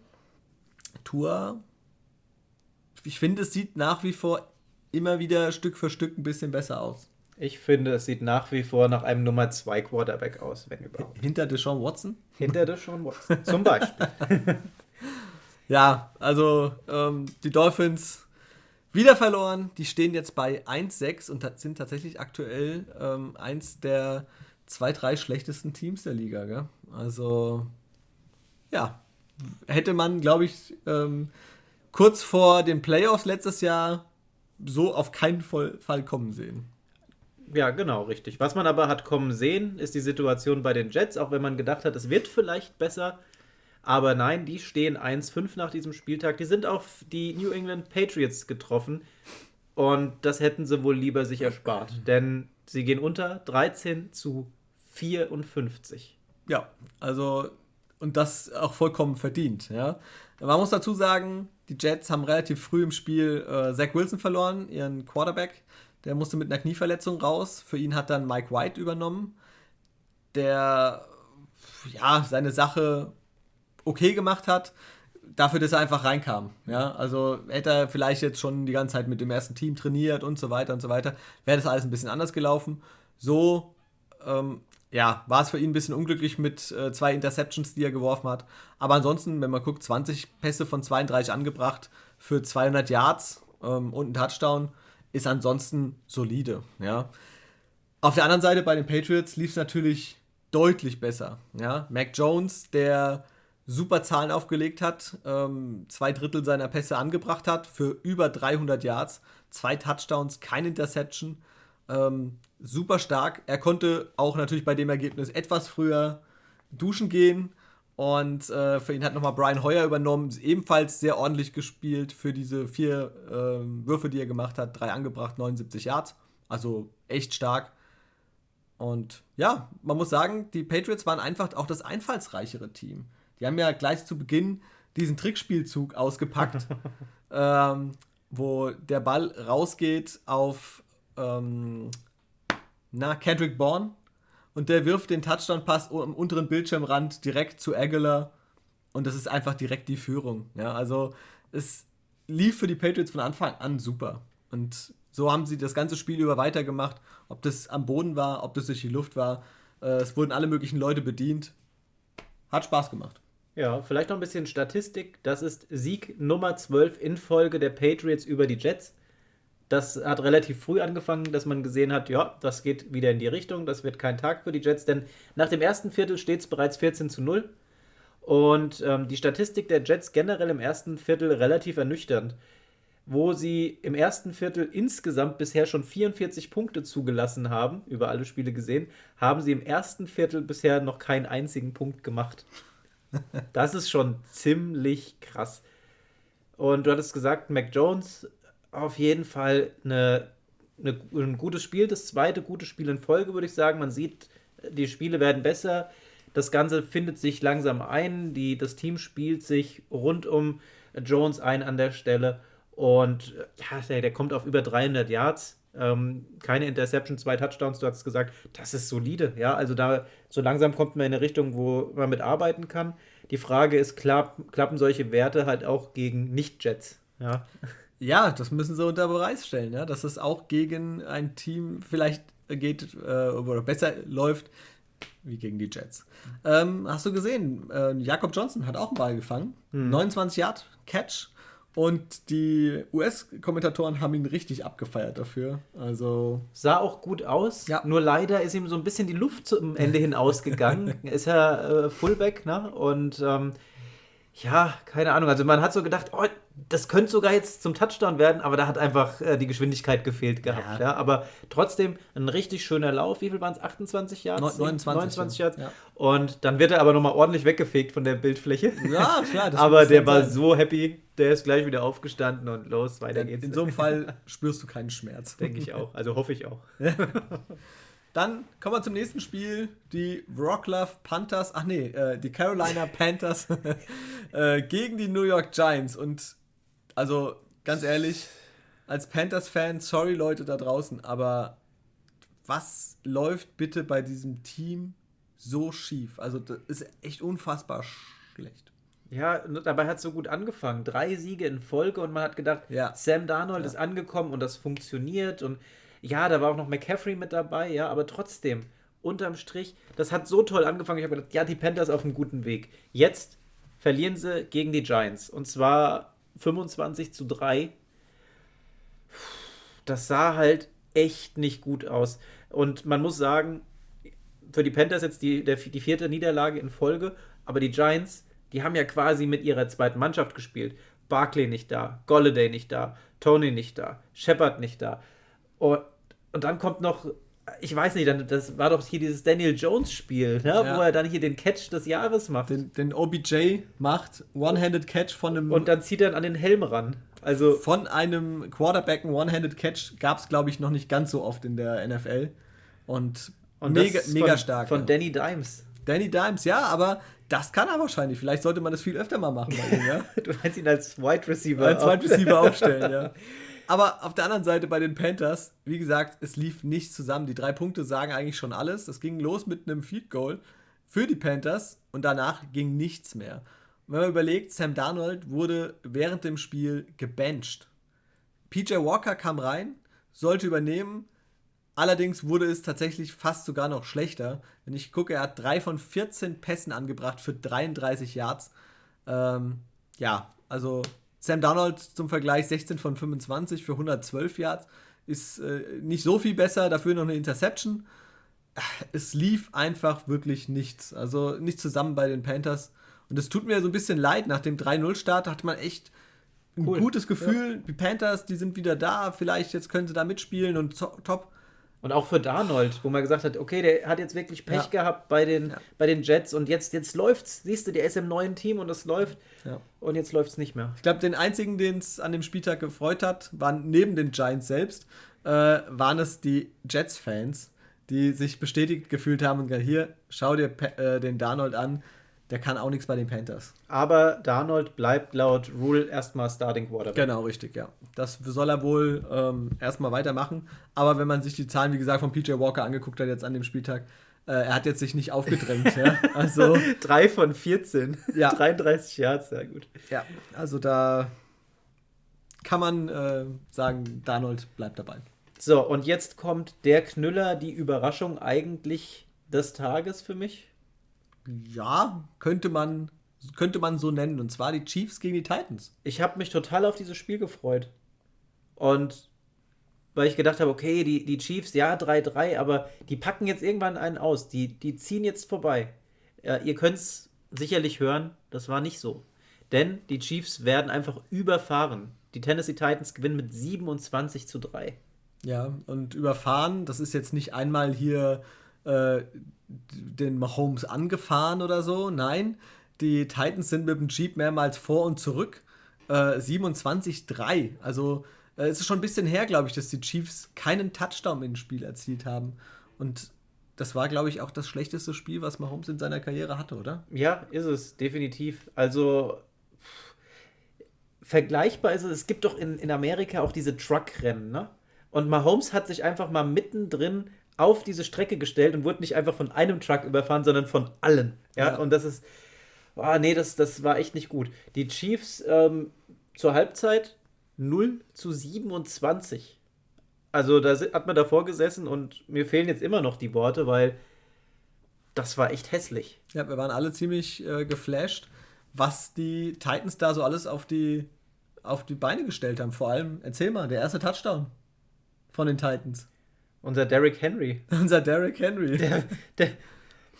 Tour, ich finde, es sieht nach wie vor immer wieder Stück für Stück ein bisschen besser aus. Ich finde, es sieht nach wie vor nach einem Nummer 2 Quarterback aus, wenn überhaupt. Hinter Deshaun Watson? Hinter Deshaun Watson, zum Beispiel. ja, also ähm, die Dolphins wieder verloren. Die stehen jetzt bei 1-6 und sind tatsächlich aktuell ähm, eins der zwei, drei schlechtesten Teams der Liga. Gell? Also, ja, hätte man, glaube ich, ähm, kurz vor den Playoffs letztes Jahr so auf keinen Fall kommen sehen. Ja, genau, richtig. Was man aber hat kommen sehen, ist die Situation bei den Jets, auch wenn man gedacht hat, es wird vielleicht besser. Aber nein, die stehen 1-5 nach diesem Spieltag. Die sind auf die New England Patriots getroffen. Und das hätten sie wohl lieber sich erspart. Denn sie gehen unter 13 zu 54. Ja, also, und das auch vollkommen verdient, ja. Man muss dazu sagen, die Jets haben relativ früh im Spiel äh, Zach Wilson verloren, ihren Quarterback. Der musste mit einer Knieverletzung raus. Für ihn hat dann Mike White übernommen, der ja seine Sache okay gemacht hat, dafür, dass er einfach reinkam. Ja, also hätte er vielleicht jetzt schon die ganze Zeit mit dem ersten Team trainiert und so weiter und so weiter, wäre das alles ein bisschen anders gelaufen. So ähm, ja, war es für ihn ein bisschen unglücklich mit äh, zwei Interceptions, die er geworfen hat. Aber ansonsten, wenn man guckt, 20 Pässe von 32 angebracht für 200 Yards ähm, und ein Touchdown, ist ansonsten solide. Ja. Auf der anderen Seite bei den Patriots lief es natürlich deutlich besser. Ja. Mac Jones, der super Zahlen aufgelegt hat, ähm, zwei Drittel seiner Pässe angebracht hat für über 300 Yards, zwei Touchdowns, kein Interception. Ähm, super stark. Er konnte auch natürlich bei dem Ergebnis etwas früher duschen gehen. Und äh, für ihn hat nochmal Brian Hoyer übernommen, ebenfalls sehr ordentlich gespielt für diese vier äh, Würfe, die er gemacht hat. Drei angebracht, 79 Yards. Also echt stark. Und ja, man muss sagen, die Patriots waren einfach auch das einfallsreichere Team. Die haben ja gleich zu Beginn diesen Trickspielzug ausgepackt, ähm, wo der Ball rausgeht auf ähm, na, Kendrick Bourne und der wirft den Touchdown-Pass am unteren Bildschirmrand direkt zu Aguilar und das ist einfach direkt die Führung. Ja, also es lief für die Patriots von Anfang an super und so haben sie das ganze Spiel über weitergemacht, ob das am Boden war, ob das durch die Luft war. Äh, es wurden alle möglichen Leute bedient. Hat Spaß gemacht. Ja, vielleicht noch ein bisschen Statistik. Das ist Sieg Nummer 12 in Folge der Patriots über die Jets. Das hat relativ früh angefangen, dass man gesehen hat, ja, das geht wieder in die Richtung, das wird kein Tag für die Jets, denn nach dem ersten Viertel steht es bereits 14 zu 0. Und ähm, die Statistik der Jets generell im ersten Viertel relativ ernüchternd, wo sie im ersten Viertel insgesamt bisher schon 44 Punkte zugelassen haben, über alle Spiele gesehen, haben sie im ersten Viertel bisher noch keinen einzigen Punkt gemacht. Das ist schon ziemlich krass. Und du hattest gesagt, Mac Jones auf jeden Fall eine, eine, ein gutes Spiel, das zweite gute Spiel in Folge, würde ich sagen. Man sieht, die Spiele werden besser. Das Ganze findet sich langsam ein. Die, das Team spielt sich rund um Jones ein an der Stelle. Und ja, der, der kommt auf über 300 Yards. Ähm, keine Interception, zwei Touchdowns, du hast gesagt, das ist solide. Ja, also da so langsam kommt man in eine Richtung, wo man mit arbeiten kann. Die Frage ist, klapp, klappen solche Werte halt auch gegen Nicht-Jets? Ja. Ja, das müssen sie unter Beweis stellen, ja, dass es auch gegen ein Team vielleicht geht äh, oder besser läuft wie gegen die Jets. Ähm, hast du gesehen, äh, Jakob Johnson hat auch einen Ball gefangen, hm. 29 Yard Catch und die US-Kommentatoren haben ihn richtig abgefeiert dafür. Also sah auch gut aus. Ja. Nur leider ist ihm so ein bisschen die Luft zum Ende hin ausgegangen. ist er äh, Fullback, ne? Und ähm, ja, keine Ahnung. Also man hat so gedacht, oh, das könnte sogar jetzt zum Touchdown werden, aber da hat einfach äh, die Geschwindigkeit gefehlt gehabt. Ja. ja. Aber trotzdem ein richtig schöner Lauf. Wie viel waren es? 28 Jahre? 29, 29 Yards. Ja. Und dann wird er aber nochmal ordentlich weggefegt von der Bildfläche. Ja, klar. aber der war sein. so happy, der ist gleich wieder aufgestanden und los, weiter geht's. In so einem Fall spürst du keinen Schmerz. Denke ich auch. Also hoffe ich auch. Dann kommen wir zum nächsten Spiel. Die Rocklove Panthers, ach nee, äh, die Carolina Panthers äh, gegen die New York Giants. Und also ganz ehrlich, als Panthers-Fan, sorry Leute da draußen, aber was läuft bitte bei diesem Team so schief? Also das ist echt unfassbar schlecht. Ja, dabei hat es so gut angefangen. Drei Siege in Folge und man hat gedacht, ja. Sam Darnold ja. ist angekommen und das funktioniert und ja, da war auch noch McCaffrey mit dabei, ja, aber trotzdem, unterm Strich, das hat so toll angefangen. Ich habe gedacht, ja, die Panthers auf einem guten Weg. Jetzt verlieren sie gegen die Giants. Und zwar 25 zu 3. Das sah halt echt nicht gut aus. Und man muss sagen, für die Panthers jetzt die, der, die vierte Niederlage in Folge, aber die Giants, die haben ja quasi mit ihrer zweiten Mannschaft gespielt. Barkley nicht da, Golladay nicht da, Tony nicht da, Shepard nicht da. Und, und dann kommt noch, ich weiß nicht, das war doch hier dieses Daniel Jones-Spiel, ne? ja. wo er dann hier den Catch des Jahres macht. Den, den OBJ macht, One-Handed Catch von einem. Und dann zieht er an den Helm ran. Also von einem Quarterback ein One-Handed Catch gab es, glaube ich, noch nicht ganz so oft in der NFL. Und, und mega, mega von, stark. Von ja. Danny Dimes. Danny Dimes, ja, aber das kann er wahrscheinlich. Vielleicht sollte man das viel öfter mal machen bei ihm, ja? du meinst ihn als Wide Receiver. Als Wide Receiver aufstellen, ja. Aber auf der anderen Seite bei den Panthers, wie gesagt, es lief nicht zusammen. Die drei Punkte sagen eigentlich schon alles. Das ging los mit einem Feed Goal für die Panthers und danach ging nichts mehr. Und wenn man überlegt, Sam Darnold wurde während dem Spiel gebencht. PJ Walker kam rein, sollte übernehmen. Allerdings wurde es tatsächlich fast sogar noch schlechter. Wenn ich gucke, er hat drei von 14 Pässen angebracht für 33 Yards. Ähm, ja, also Sam Darnold zum Vergleich 16 von 25 für 112 Yards. Ist äh, nicht so viel besser, dafür noch eine Interception. Es lief einfach wirklich nichts. Also nicht zusammen bei den Panthers. Und es tut mir so ein bisschen leid. Nach dem 3-0-Start hatte man echt ein cool. gutes Gefühl. Ja. Die Panthers, die sind wieder da. Vielleicht jetzt können sie da mitspielen und top. Und auch für Darnold, wo man gesagt hat, okay, der hat jetzt wirklich Pech ja. gehabt bei den, ja. bei den Jets und jetzt, jetzt läuft's. Siehst du, der ist im neuen Team und es läuft. Ja. Und jetzt läuft es nicht mehr. Ich glaube, den einzigen, den es an dem Spieltag gefreut hat, waren neben den Giants selbst, äh, waren es die Jets-Fans, die sich bestätigt gefühlt haben und gesagt, hier, schau dir äh, den Darnold an der kann auch nichts bei den Panthers. Aber Darnold bleibt laut Rule erstmal Starting Quarterback. Genau, richtig, ja. Das soll er wohl ähm, erstmal weitermachen. Aber wenn man sich die Zahlen, wie gesagt, von PJ Walker angeguckt hat jetzt an dem Spieltag, äh, er hat jetzt sich nicht aufgedrängt. ja. Also, Drei von 14. Ja. 33 Yards, sehr gut. Ja, also da kann man äh, sagen, Darnold bleibt dabei. So, und jetzt kommt der Knüller, die Überraschung eigentlich des Tages für mich ja, könnte man, könnte man so nennen. Und zwar die Chiefs gegen die Titans. Ich habe mich total auf dieses Spiel gefreut. Und weil ich gedacht habe, okay, die, die Chiefs, ja, 3-3, aber die packen jetzt irgendwann einen aus. Die, die ziehen jetzt vorbei. Ja, ihr könnt es sicherlich hören, das war nicht so. Denn die Chiefs werden einfach überfahren. Die Tennessee Titans gewinnen mit 27 zu 3. Ja, und überfahren, das ist jetzt nicht einmal hier äh, den Mahomes angefahren oder so. Nein, die Titans sind mit dem Jeep mehrmals vor und zurück. Äh, 27-3. Also äh, es ist schon ein bisschen her, glaube ich, dass die Chiefs keinen Touchdown im Spiel erzielt haben. Und das war, glaube ich, auch das schlechteste Spiel, was Mahomes in seiner Karriere hatte, oder? Ja, ist es, definitiv. Also vergleichbar ist es, es gibt doch in, in Amerika auch diese Truckrennen, ne? Und Mahomes hat sich einfach mal mittendrin auf diese Strecke gestellt und wurde nicht einfach von einem Truck überfahren, sondern von allen. Ja, ja. und das ist, oh, nee, das, das war echt nicht gut. Die Chiefs ähm, zur Halbzeit 0 zu 27. Also da hat man davor gesessen und mir fehlen jetzt immer noch die Worte, weil das war echt hässlich. Ja, wir waren alle ziemlich äh, geflasht, was die Titans da so alles auf die, auf die Beine gestellt haben. Vor allem, erzähl mal, der erste Touchdown von den Titans. Unser Derrick Henry. Unser Derrick Henry. Der, der,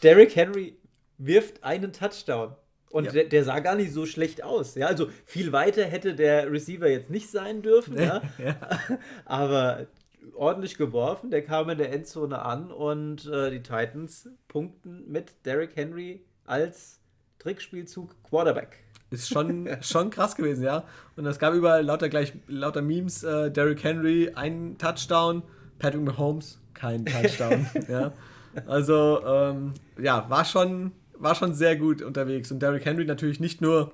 Derrick Henry wirft einen Touchdown. Und ja. der, der, sah gar nicht so schlecht aus. Ja, also viel weiter hätte der Receiver jetzt nicht sein dürfen. ja. ja. Aber ordentlich geworfen. Der kam in der Endzone an und äh, die Titans punkten mit Derrick Henry als Trickspielzug Quarterback. Ist schon, schon krass gewesen, ja. Und es gab überall lauter gleich lauter Memes. Äh, Derrick Henry, ein Touchdown. Patrick Mahomes, kein Touchdown. ja. Also, ähm, ja, war schon, war schon sehr gut unterwegs. Und Derrick Henry natürlich nicht nur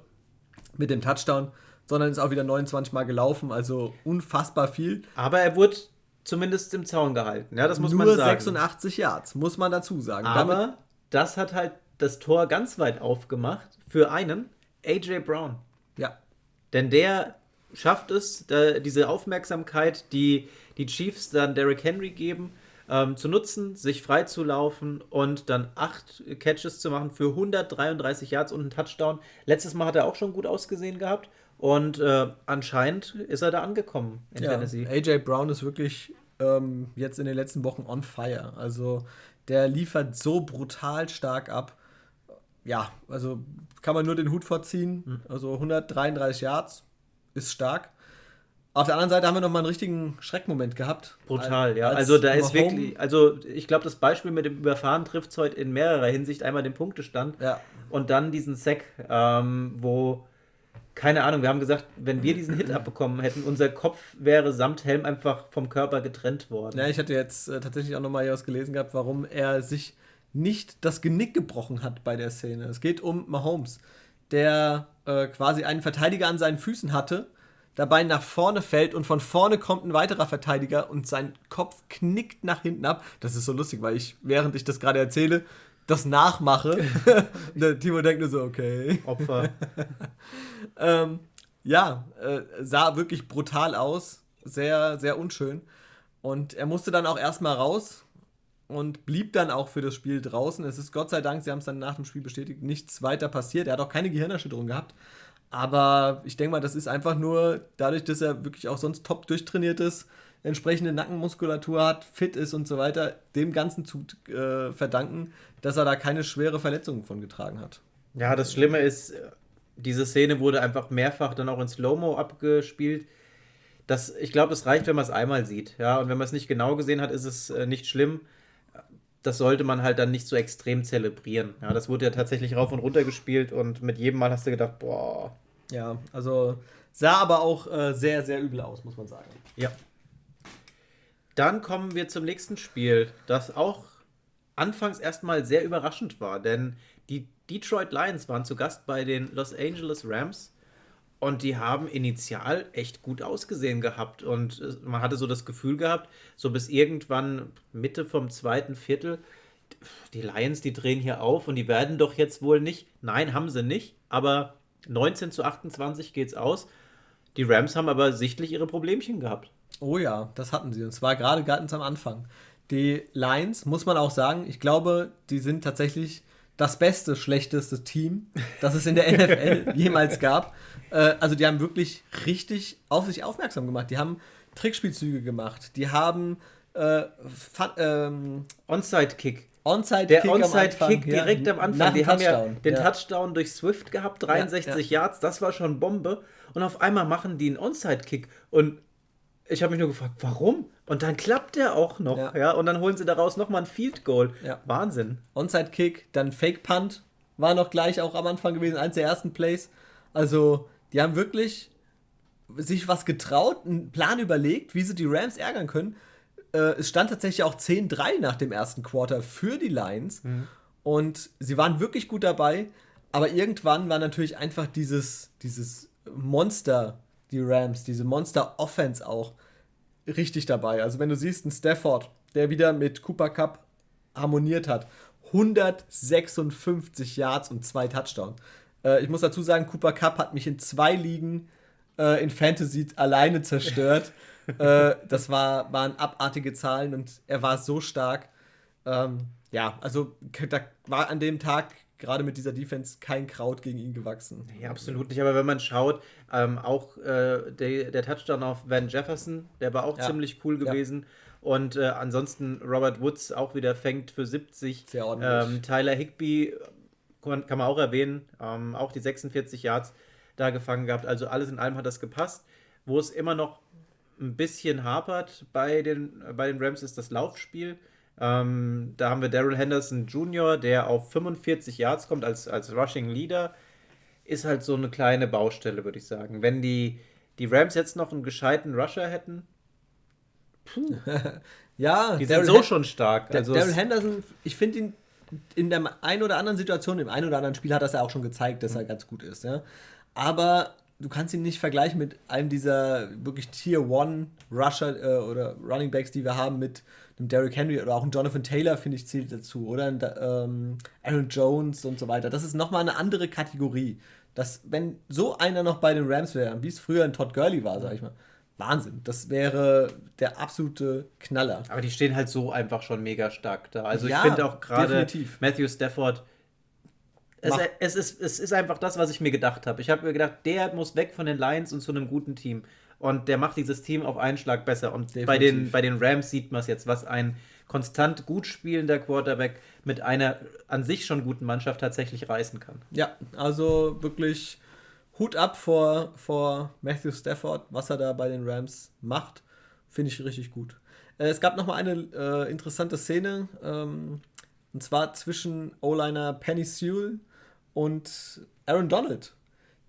mit dem Touchdown, sondern ist auch wieder 29 Mal gelaufen, also unfassbar viel. Aber er wurde zumindest im Zaun gehalten, ja, das muss nur man sagen. Nur 86 Yards, muss man dazu sagen. Aber Damit das hat halt das Tor ganz weit aufgemacht für einen AJ Brown. Ja. Denn der schafft es, diese Aufmerksamkeit, die die Chiefs dann Derrick Henry geben, ähm, zu nutzen, sich freizulaufen und dann acht Catches zu machen für 133 Yards und einen Touchdown. Letztes Mal hat er auch schon gut ausgesehen gehabt und äh, anscheinend ist er da angekommen in ja, Tennessee. AJ Brown ist wirklich ähm, jetzt in den letzten Wochen on fire. Also der liefert so brutal stark ab. Ja, also kann man nur den Hut vorziehen. Mhm. Also 133 Yards ist stark. Auf der anderen Seite haben wir noch mal einen richtigen Schreckmoment gehabt. Brutal, ja. Also da ist wirklich, also ich glaube, das Beispiel mit dem Überfahren trifft es heute in mehrerer Hinsicht. Einmal den Punktestand ja. und dann diesen Sack, ähm, wo, keine Ahnung, wir haben gesagt, wenn wir diesen Hit abbekommen hätten, unser Kopf wäre samt Helm einfach vom Körper getrennt worden. Ja, ich hatte jetzt äh, tatsächlich auch noch mal hier was gelesen gehabt, warum er sich nicht das Genick gebrochen hat bei der Szene. Es geht um Mahomes, der äh, quasi einen Verteidiger an seinen Füßen hatte dabei nach vorne fällt und von vorne kommt ein weiterer Verteidiger und sein Kopf knickt nach hinten ab. Das ist so lustig, weil ich, während ich das gerade erzähle, das nachmache. der Timo denkt nur so, okay. Opfer. ähm, ja, äh, sah wirklich brutal aus. Sehr, sehr unschön. Und er musste dann auch erstmal raus und blieb dann auch für das Spiel draußen. Es ist Gott sei Dank, sie haben es dann nach dem Spiel bestätigt, nichts weiter passiert. Er hat auch keine Gehirnerschütterung gehabt. Aber ich denke mal, das ist einfach nur dadurch, dass er wirklich auch sonst top durchtrainiert ist, entsprechende Nackenmuskulatur hat, fit ist und so weiter, dem Ganzen zu äh, verdanken, dass er da keine schwere Verletzungen von getragen hat. Ja, das Schlimme ist, diese Szene wurde einfach mehrfach dann auch in Slow-Mo abgespielt. das, ich glaube, es reicht, wenn man es einmal sieht. Ja, und wenn man es nicht genau gesehen hat, ist es äh, nicht schlimm. Das sollte man halt dann nicht so extrem zelebrieren. Ja, das wurde ja tatsächlich rauf und runter gespielt und mit jedem Mal hast du gedacht, boah. Ja, also sah aber auch äh, sehr, sehr übel aus, muss man sagen. Ja. Dann kommen wir zum nächsten Spiel, das auch anfangs erstmal sehr überraschend war, denn die Detroit Lions waren zu Gast bei den Los Angeles Rams und die haben initial echt gut ausgesehen gehabt. Und äh, man hatte so das Gefühl gehabt, so bis irgendwann Mitte vom zweiten Viertel, die Lions, die drehen hier auf und die werden doch jetzt wohl nicht. Nein, haben sie nicht. Aber 19 zu 28 geht's aus. Die Rams haben aber sichtlich ihre Problemchen gehabt. Oh ja, das hatten sie. Und zwar gerade ganz am Anfang. Die Lions, muss man auch sagen, ich glaube, die sind tatsächlich das beste, schlechteste Team, das es in der NFL jemals gab. Äh, also die haben wirklich richtig auf sich aufmerksam gemacht. Die haben Trickspielzüge gemacht. Die haben äh, ähm, Onside-Kick. Onside der Onside-Kick direkt ja, am Anfang. Die haben ja den ja. Touchdown durch Swift gehabt, 63 ja, Yards, das war schon Bombe. Und auf einmal machen die einen Onside-Kick. Und ich habe mich nur gefragt, warum? Und dann klappt der auch noch, ja. ja? Und dann holen sie daraus nochmal ein Field Goal. Ja. Wahnsinn. Onside Kick, dann Fake Punt war noch gleich auch am Anfang gewesen, eins der ersten Plays. Also, die haben wirklich sich was getraut, einen Plan überlegt, wie sie die Rams ärgern können. Äh, es stand tatsächlich auch 10-3 nach dem ersten Quarter für die Lions. Mhm. Und sie waren wirklich gut dabei. Aber irgendwann war natürlich einfach dieses, dieses Monster, die Rams, diese Monster-Offense auch richtig dabei. Also wenn du siehst, ein Stafford, der wieder mit Cooper Cup harmoniert hat, 156 Yards und zwei Touchdowns. Äh, ich muss dazu sagen, Cooper Cup hat mich in zwei Ligen äh, in Fantasy alleine zerstört. äh, das war, waren abartige Zahlen und er war so stark. Ähm, ja, also da war an dem Tag gerade mit dieser Defense kein Kraut gegen ihn gewachsen. Ja, absolut nicht. Aber wenn man schaut, ähm, auch äh, der, der, Touchdown auf Van Jefferson, der war auch ja. ziemlich cool gewesen. Ja. Und äh, ansonsten Robert Woods auch wieder fängt für 70. Sehr ordentlich. Ähm, Tyler Higby kann, kann, man auch erwähnen, ähm, auch die 46 Yards da gefangen gehabt. Also alles in allem hat das gepasst. Wo es immer noch ein bisschen hapert bei den, bei den Rams ist das Laufspiel. Ähm, da haben wir Daryl Henderson Jr., der auf 45 Yards kommt als, als Rushing Leader. Ist halt so eine kleine Baustelle, würde ich sagen. Wenn die, die Rams jetzt noch einen gescheiten Rusher hätten, puh. ja, die sind Daryl so schon stark. Also Daryl Henderson, ich finde ihn in der einen oder anderen Situation, im einen oder anderen Spiel hat das ja auch schon gezeigt, dass er mhm. ganz gut ist. Ja? Aber du kannst ihn nicht vergleichen mit einem dieser wirklich Tier 1 Rusher äh, oder Running Backs, die wir haben mit einem Derrick Henry oder auch ein Jonathan Taylor, finde ich, zählt dazu. Oder ein ähm, Aaron Jones und so weiter. Das ist nochmal eine andere Kategorie. Das, wenn so einer noch bei den Rams wäre, wie es früher ein Todd Gurley war, sag ich mal, Wahnsinn. Das wäre der absolute Knaller. Aber die stehen halt so einfach schon mega stark da. Also ja, ich finde auch gerade Matthew Stafford. Es, es, ist, es ist einfach das, was ich mir gedacht habe. Ich habe mir gedacht, der muss weg von den Lions und zu einem guten Team. Und der macht dieses Team auf einen Schlag besser. Und bei den, bei den Rams sieht man es jetzt, was ein konstant gut spielender Quarterback mit einer an sich schon guten Mannschaft tatsächlich reißen kann. Ja, also wirklich Hut ab vor, vor Matthew Stafford, was er da bei den Rams macht, finde ich richtig gut. Äh, es gab noch mal eine äh, interessante Szene, ähm, und zwar zwischen O-Liner Penny Sewell und Aaron Donald.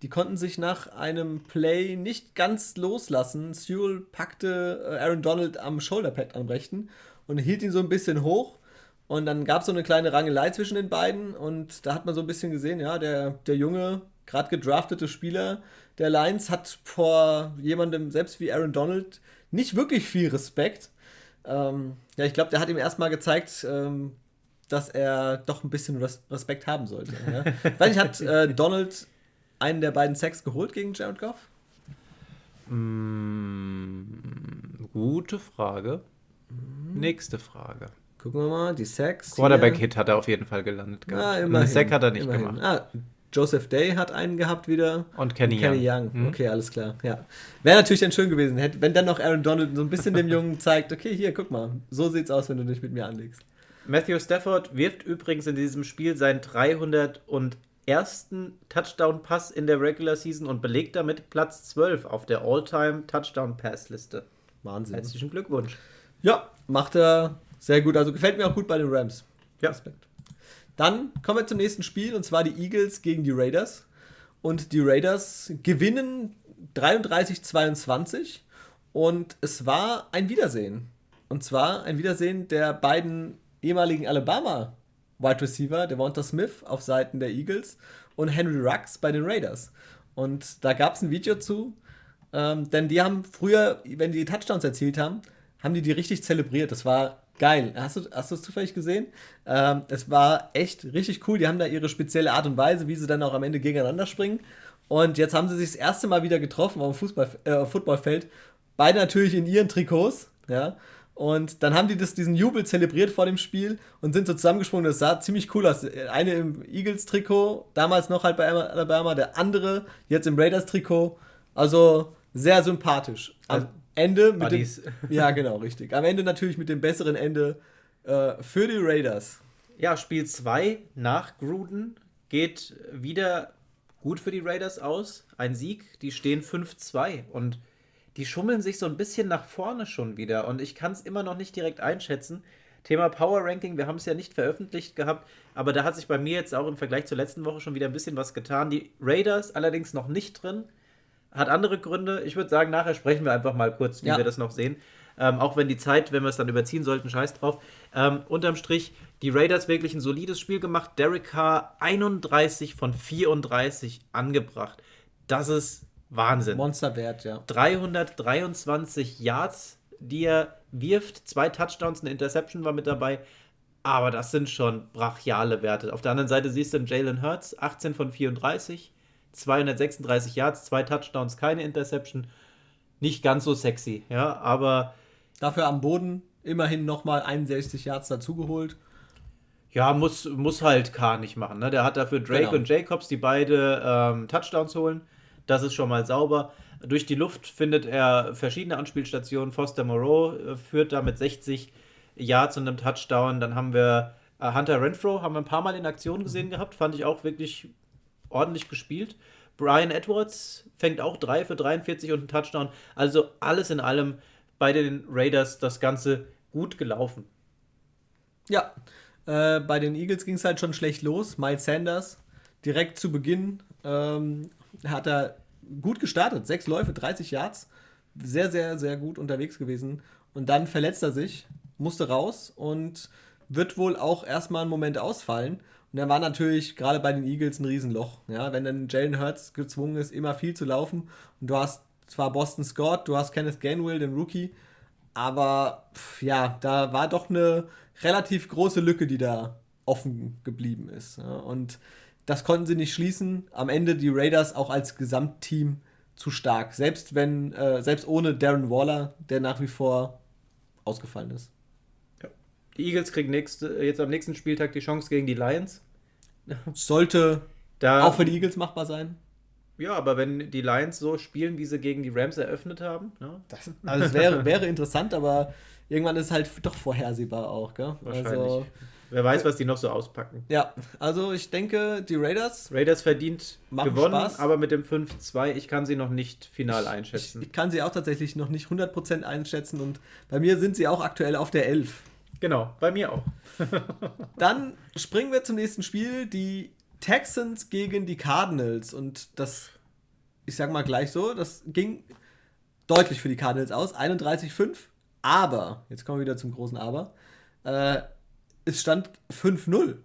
Die konnten sich nach einem Play nicht ganz loslassen. Sewell packte äh, Aaron Donald am Shoulderpad am rechten und hielt ihn so ein bisschen hoch. Und dann gab es so eine kleine Rangelei zwischen den beiden. Und da hat man so ein bisschen gesehen, ja, der, der junge, gerade gedraftete Spieler der Lions hat vor jemandem, selbst wie Aaron Donald, nicht wirklich viel Respekt. Ähm, ja, ich glaube, der hat ihm erstmal gezeigt, ähm, dass er doch ein bisschen Respekt haben sollte. Ja? Weil ich hat äh, Donald einen der beiden Sacks geholt gegen Jared Goff? Mm, gute Frage. Mhm. Nächste Frage. Gucken wir mal, die Sacks. Quarterback-Hit hat er auf jeden Fall gelandet. Ah, immerhin, Einen Sack hat er nicht immerhin. gemacht. Ah, Joseph Day hat einen gehabt wieder. Und Kenny, Und Kenny Young. Young. Mhm. Okay, alles klar. Ja. Wäre natürlich dann schön gewesen, wenn dann noch Aaron Donald so ein bisschen dem Jungen zeigt, okay, hier, guck mal, so sieht's aus, wenn du dich mit mir anlegst. Matthew Stafford wirft übrigens in diesem Spiel sein 300 und ersten Touchdown-Pass in der Regular Season und belegt damit Platz 12 auf der All-Time Touchdown-Pass-Liste. Wahnsinn. Herzlichen Glückwunsch. Ja, macht er sehr gut. Also gefällt mir auch gut bei den Rams. Ja. Respekt. Dann kommen wir zum nächsten Spiel und zwar die Eagles gegen die Raiders. Und die Raiders gewinnen 33-22 und es war ein Wiedersehen. Und zwar ein Wiedersehen der beiden ehemaligen Alabama Wide Receiver, Devonta Smith auf Seiten der Eagles und Henry Rux bei den Raiders. Und da gab es ein Video zu, ähm, denn die haben früher, wenn die Touchdowns erzielt haben, haben die die richtig zelebriert. Das war geil. Hast du, hast du es zufällig gesehen? Ähm, es war echt richtig cool. Die haben da ihre spezielle Art und Weise, wie sie dann auch am Ende gegeneinander springen. Und jetzt haben sie sich das erste Mal wieder getroffen auf dem Fußball, äh, Footballfeld. Beide natürlich in ihren Trikots. Ja. Und dann haben die das, diesen Jubel zelebriert vor dem Spiel und sind so zusammengesprungen. Das sah ziemlich cool aus. Eine im Eagles-Trikot, damals noch halt bei Alabama, der andere jetzt im Raiders-Trikot. Also sehr sympathisch. Am also Ende mit dem, Ja, genau, richtig. Am Ende natürlich mit dem besseren Ende äh, für die Raiders. Ja, Spiel 2 nach Gruden geht wieder gut für die Raiders aus. Ein Sieg, die stehen 5-2 und die schummeln sich so ein bisschen nach vorne schon wieder und ich kann es immer noch nicht direkt einschätzen. Thema Power Ranking, wir haben es ja nicht veröffentlicht gehabt, aber da hat sich bei mir jetzt auch im Vergleich zur letzten Woche schon wieder ein bisschen was getan. Die Raiders allerdings noch nicht drin. Hat andere Gründe. Ich würde sagen, nachher sprechen wir einfach mal kurz, wie ja. wir das noch sehen. Ähm, auch wenn die Zeit, wenn wir es dann überziehen sollten, scheiß drauf. Ähm, unterm Strich, die Raiders wirklich ein solides Spiel gemacht. Derek Carr 31 von 34 angebracht. Das ist Wahnsinn. Monsterwert, ja. 323 Yards, die er wirft, zwei Touchdowns, eine Interception war mit dabei. Aber das sind schon brachiale Werte. Auf der anderen Seite siehst du Jalen Hurts, 18 von 34, 236 Yards, zwei Touchdowns, keine Interception. Nicht ganz so sexy, ja, aber. Dafür am Boden immerhin nochmal 61 Yards dazugeholt. Ja, muss, muss halt K nicht machen. Ne? Der hat dafür Drake genau. und Jacobs, die beide ähm, Touchdowns holen. Das ist schon mal sauber. Durch die Luft findet er verschiedene Anspielstationen. Foster Moreau äh, führt da mit 60 Yards und einem Touchdown. Dann haben wir äh, Hunter Renfro, haben wir ein paar Mal in Aktion gesehen gehabt. Fand ich auch wirklich ordentlich gespielt. Brian Edwards fängt auch 3 für 43 und einen Touchdown. Also alles in allem bei den Raiders das Ganze gut gelaufen. Ja, äh, bei den Eagles ging es halt schon schlecht los. Miles Sanders direkt zu Beginn ähm, hat er gut gestartet. Sechs Läufe, 30 Yards. Sehr, sehr, sehr gut unterwegs gewesen. Und dann verletzt er sich, musste raus und wird wohl auch erstmal einen Moment ausfallen. Und er war natürlich gerade bei den Eagles ein Riesenloch. Ja, wenn dann Jalen Hurts gezwungen ist, immer viel zu laufen und du hast zwar Boston Scott, du hast Kenneth Gainwell, den Rookie, aber pff, ja, da war doch eine relativ große Lücke, die da offen geblieben ist. Ja. Und das konnten sie nicht schließen. Am Ende die Raiders auch als Gesamtteam zu stark. Selbst wenn, äh, selbst ohne Darren Waller, der nach wie vor ausgefallen ist. Ja. Die Eagles kriegen nächste, jetzt am nächsten Spieltag die Chance gegen die Lions. Sollte da, auch für die Eagles machbar sein. Ja, aber wenn die Lions so spielen, wie sie gegen die Rams eröffnet haben. Ja. Ne? Das, also es wäre, wäre interessant, aber irgendwann ist es halt doch vorhersehbar auch. Gell? Wahrscheinlich. Also, Wer weiß, was die noch so auspacken. Ja, also ich denke, die Raiders. Raiders verdient gewonnen, Spaß. aber mit dem 5-2, ich kann sie noch nicht final einschätzen. Ich, ich, kann sie auch tatsächlich noch nicht 100% einschätzen und bei mir sind sie auch aktuell auf der 11. Genau, bei mir auch. Dann springen wir zum nächsten Spiel, die Texans gegen die Cardinals und das, ich sag mal gleich so, das ging deutlich für die Cardinals aus, 31-5, aber, jetzt kommen wir wieder zum großen Aber, äh, es stand 5-0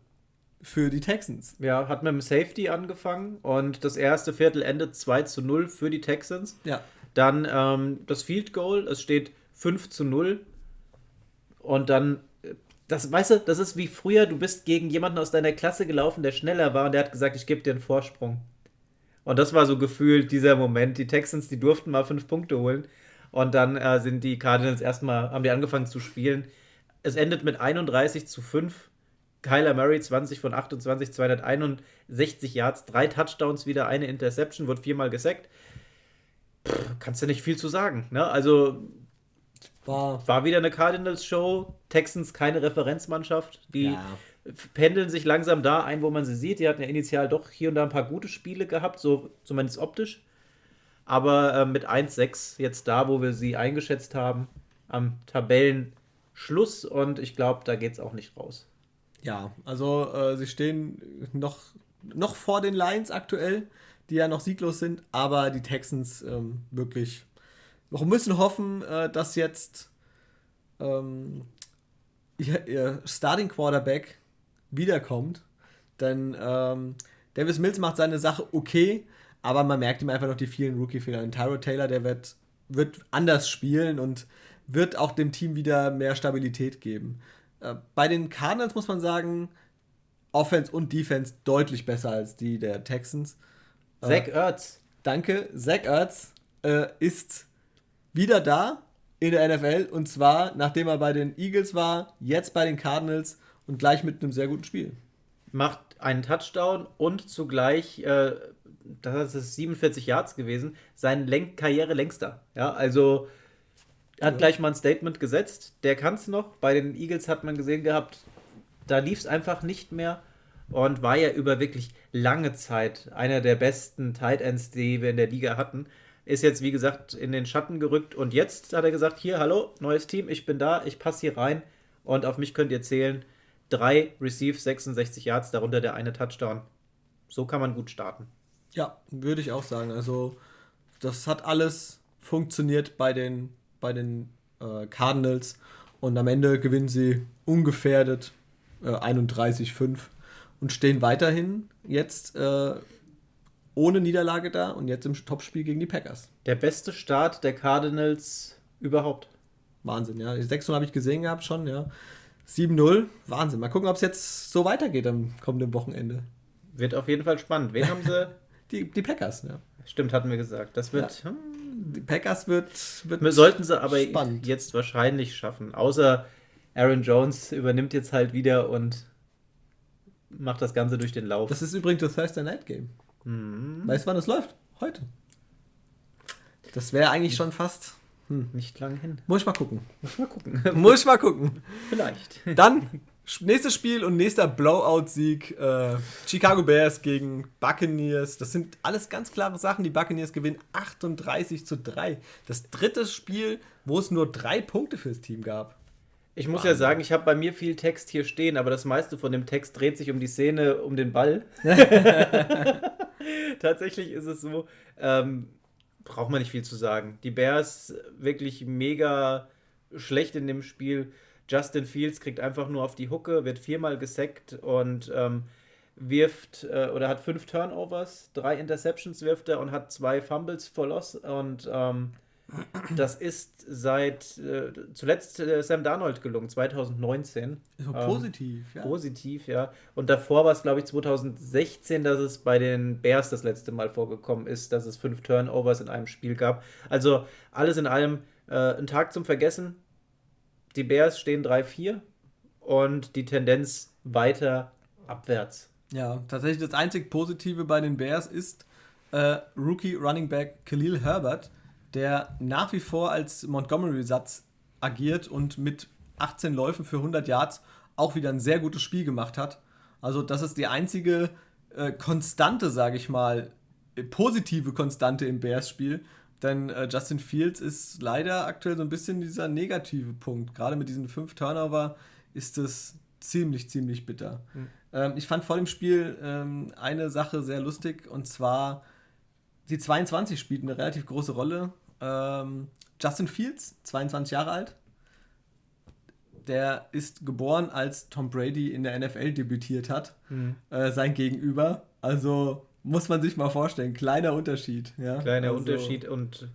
für die Texans. Ja, hat mit dem Safety angefangen und das erste Viertel endet 2 zu 0 für die Texans. Ja. Dann ähm, das Field Goal, es steht 5 zu 0. Und dann, das, weißt du, das ist wie früher, du bist gegen jemanden aus deiner Klasse gelaufen, der schneller war und der hat gesagt, ich gebe dir einen Vorsprung. Und das war so gefühlt dieser Moment. Die Texans, die durften mal fünf Punkte holen. Und dann äh, sind die Cardinals erstmal, haben die angefangen zu spielen es endet mit 31 zu 5. Kyler Murray 20 von 28, 261 Yards, drei Touchdowns wieder, eine Interception, wird viermal gesackt. Pff, kannst du nicht viel zu sagen. Ne? Also war, war wieder eine Cardinals-Show. Texans keine Referenzmannschaft. Die ja. pendeln sich langsam da ein, wo man sie sieht. Die hatten ja initial doch hier und da ein paar gute Spiele gehabt, so zumindest optisch. Aber äh, mit 1-6 jetzt da, wo wir sie eingeschätzt haben, am Tabellenschluss und ich glaube, da geht es auch nicht raus. Ja, also äh, sie stehen noch, noch vor den Lions aktuell, die ja noch sieglos sind, aber die Texans ähm, wirklich noch müssen hoffen, äh, dass jetzt ähm, ihr, ihr, Starting Quarterback wiederkommt. Denn ähm, Davis Mills macht seine Sache okay, aber man merkt ihm einfach noch die vielen Rookie-Fehler. Tyro Taylor, der wird, wird anders spielen und wird auch dem Team wieder mehr Stabilität geben. Äh, bei den Cardinals muss man sagen, Offense und Defense deutlich besser als die der Texans. Äh, Zach Ertz. Danke. Zach Ertz äh, ist wieder da in der NFL und zwar nachdem er bei den Eagles war, jetzt bei den Cardinals und gleich mit einem sehr guten Spiel. Macht einen Touchdown und zugleich, äh, das ist 47 Yards gewesen, sein Lenk Karriere längster. Ja, also hat ja. gleich mal ein Statement gesetzt. Der kann es noch. Bei den Eagles hat man gesehen gehabt, da lief es einfach nicht mehr und war ja über wirklich lange Zeit einer der besten Tight Ends, die wir in der Liga hatten. Ist jetzt, wie gesagt, in den Schatten gerückt und jetzt hat er gesagt: Hier, hallo, neues Team, ich bin da, ich passe hier rein und auf mich könnt ihr zählen. Drei Receives, 66 Yards, darunter der eine Touchdown. So kann man gut starten. Ja, würde ich auch sagen. Also, das hat alles funktioniert bei den, bei den äh, Cardinals und am Ende gewinnen sie ungefährdet äh, 31-5 und stehen weiterhin jetzt äh, ohne Niederlage da und jetzt im Topspiel gegen die Packers. Der beste Start der Cardinals überhaupt. Wahnsinn, ja. Die 6 habe ich gesehen gehabt schon, ja. 7-0, Wahnsinn. Mal gucken, ob es jetzt so weitergeht am kommenden Wochenende. Wird auf jeden Fall spannend. Wen haben sie? die, die Packers, ja. Stimmt, hatten wir gesagt. Das wird. Ja. Hm. Die Packers wird. wird sollten sie aber spannend. jetzt wahrscheinlich schaffen. Außer Aaron Jones übernimmt jetzt halt wieder und macht das Ganze durch den Lauf. Das ist übrigens das Thursday Night Game. Mhm. Weißt du, wann es läuft? Heute. Das wäre eigentlich schon fast. Hm. Nicht lang hin. Muss ich mal gucken. Muss ich mal gucken. Muss ich mal gucken. Vielleicht. Dann nächstes Spiel und nächster Blowout-Sieg. Äh, Chicago Bears gegen Buccaneers. Das sind alles ganz klare Sachen. Die Buccaneers gewinnen 38 zu 3. Das dritte Spiel, wo es nur drei Punkte fürs Team gab. Ich muss Wahnsinn. ja sagen, ich habe bei mir viel Text hier stehen, aber das meiste von dem Text dreht sich um die Szene, um den Ball. Tatsächlich ist es so, ähm, braucht man nicht viel zu sagen. Die Bears wirklich mega schlecht in dem Spiel. Justin Fields kriegt einfach nur auf die Hucke, wird viermal gesackt und ähm, wirft äh, oder hat fünf Turnovers, drei Interceptions wirft er und hat zwei Fumbles for Loss und ähm, das ist seit äh, zuletzt äh, Sam Darnold gelungen, 2019. So positiv, ähm, ja. Positiv, ja. Und davor war es, glaube ich, 2016, dass es bei den Bears das letzte Mal vorgekommen ist, dass es fünf Turnovers in einem Spiel gab. Also alles in allem äh, ein Tag zum Vergessen. Die Bears stehen 3-4 und die Tendenz weiter abwärts. Ja, tatsächlich das einzig Positive bei den Bears ist äh, Rookie Running Back Khalil Herbert der nach wie vor als Montgomery-Satz agiert und mit 18 Läufen für 100 Yards auch wieder ein sehr gutes Spiel gemacht hat. Also das ist die einzige äh, Konstante, sage ich mal, äh, positive Konstante im Bears-Spiel. Denn äh, Justin Fields ist leider aktuell so ein bisschen dieser negative Punkt. Gerade mit diesen fünf Turnover ist es ziemlich, ziemlich bitter. Mhm. Ähm, ich fand vor dem Spiel ähm, eine Sache sehr lustig und zwar die 22 spielt eine relativ große Rolle. Ähm, Justin Fields, 22 Jahre alt. Der ist geboren, als Tom Brady in der NFL debütiert hat. Mhm. Äh, sein Gegenüber. Also muss man sich mal vorstellen. Kleiner Unterschied. Ja? Kleiner also, Unterschied und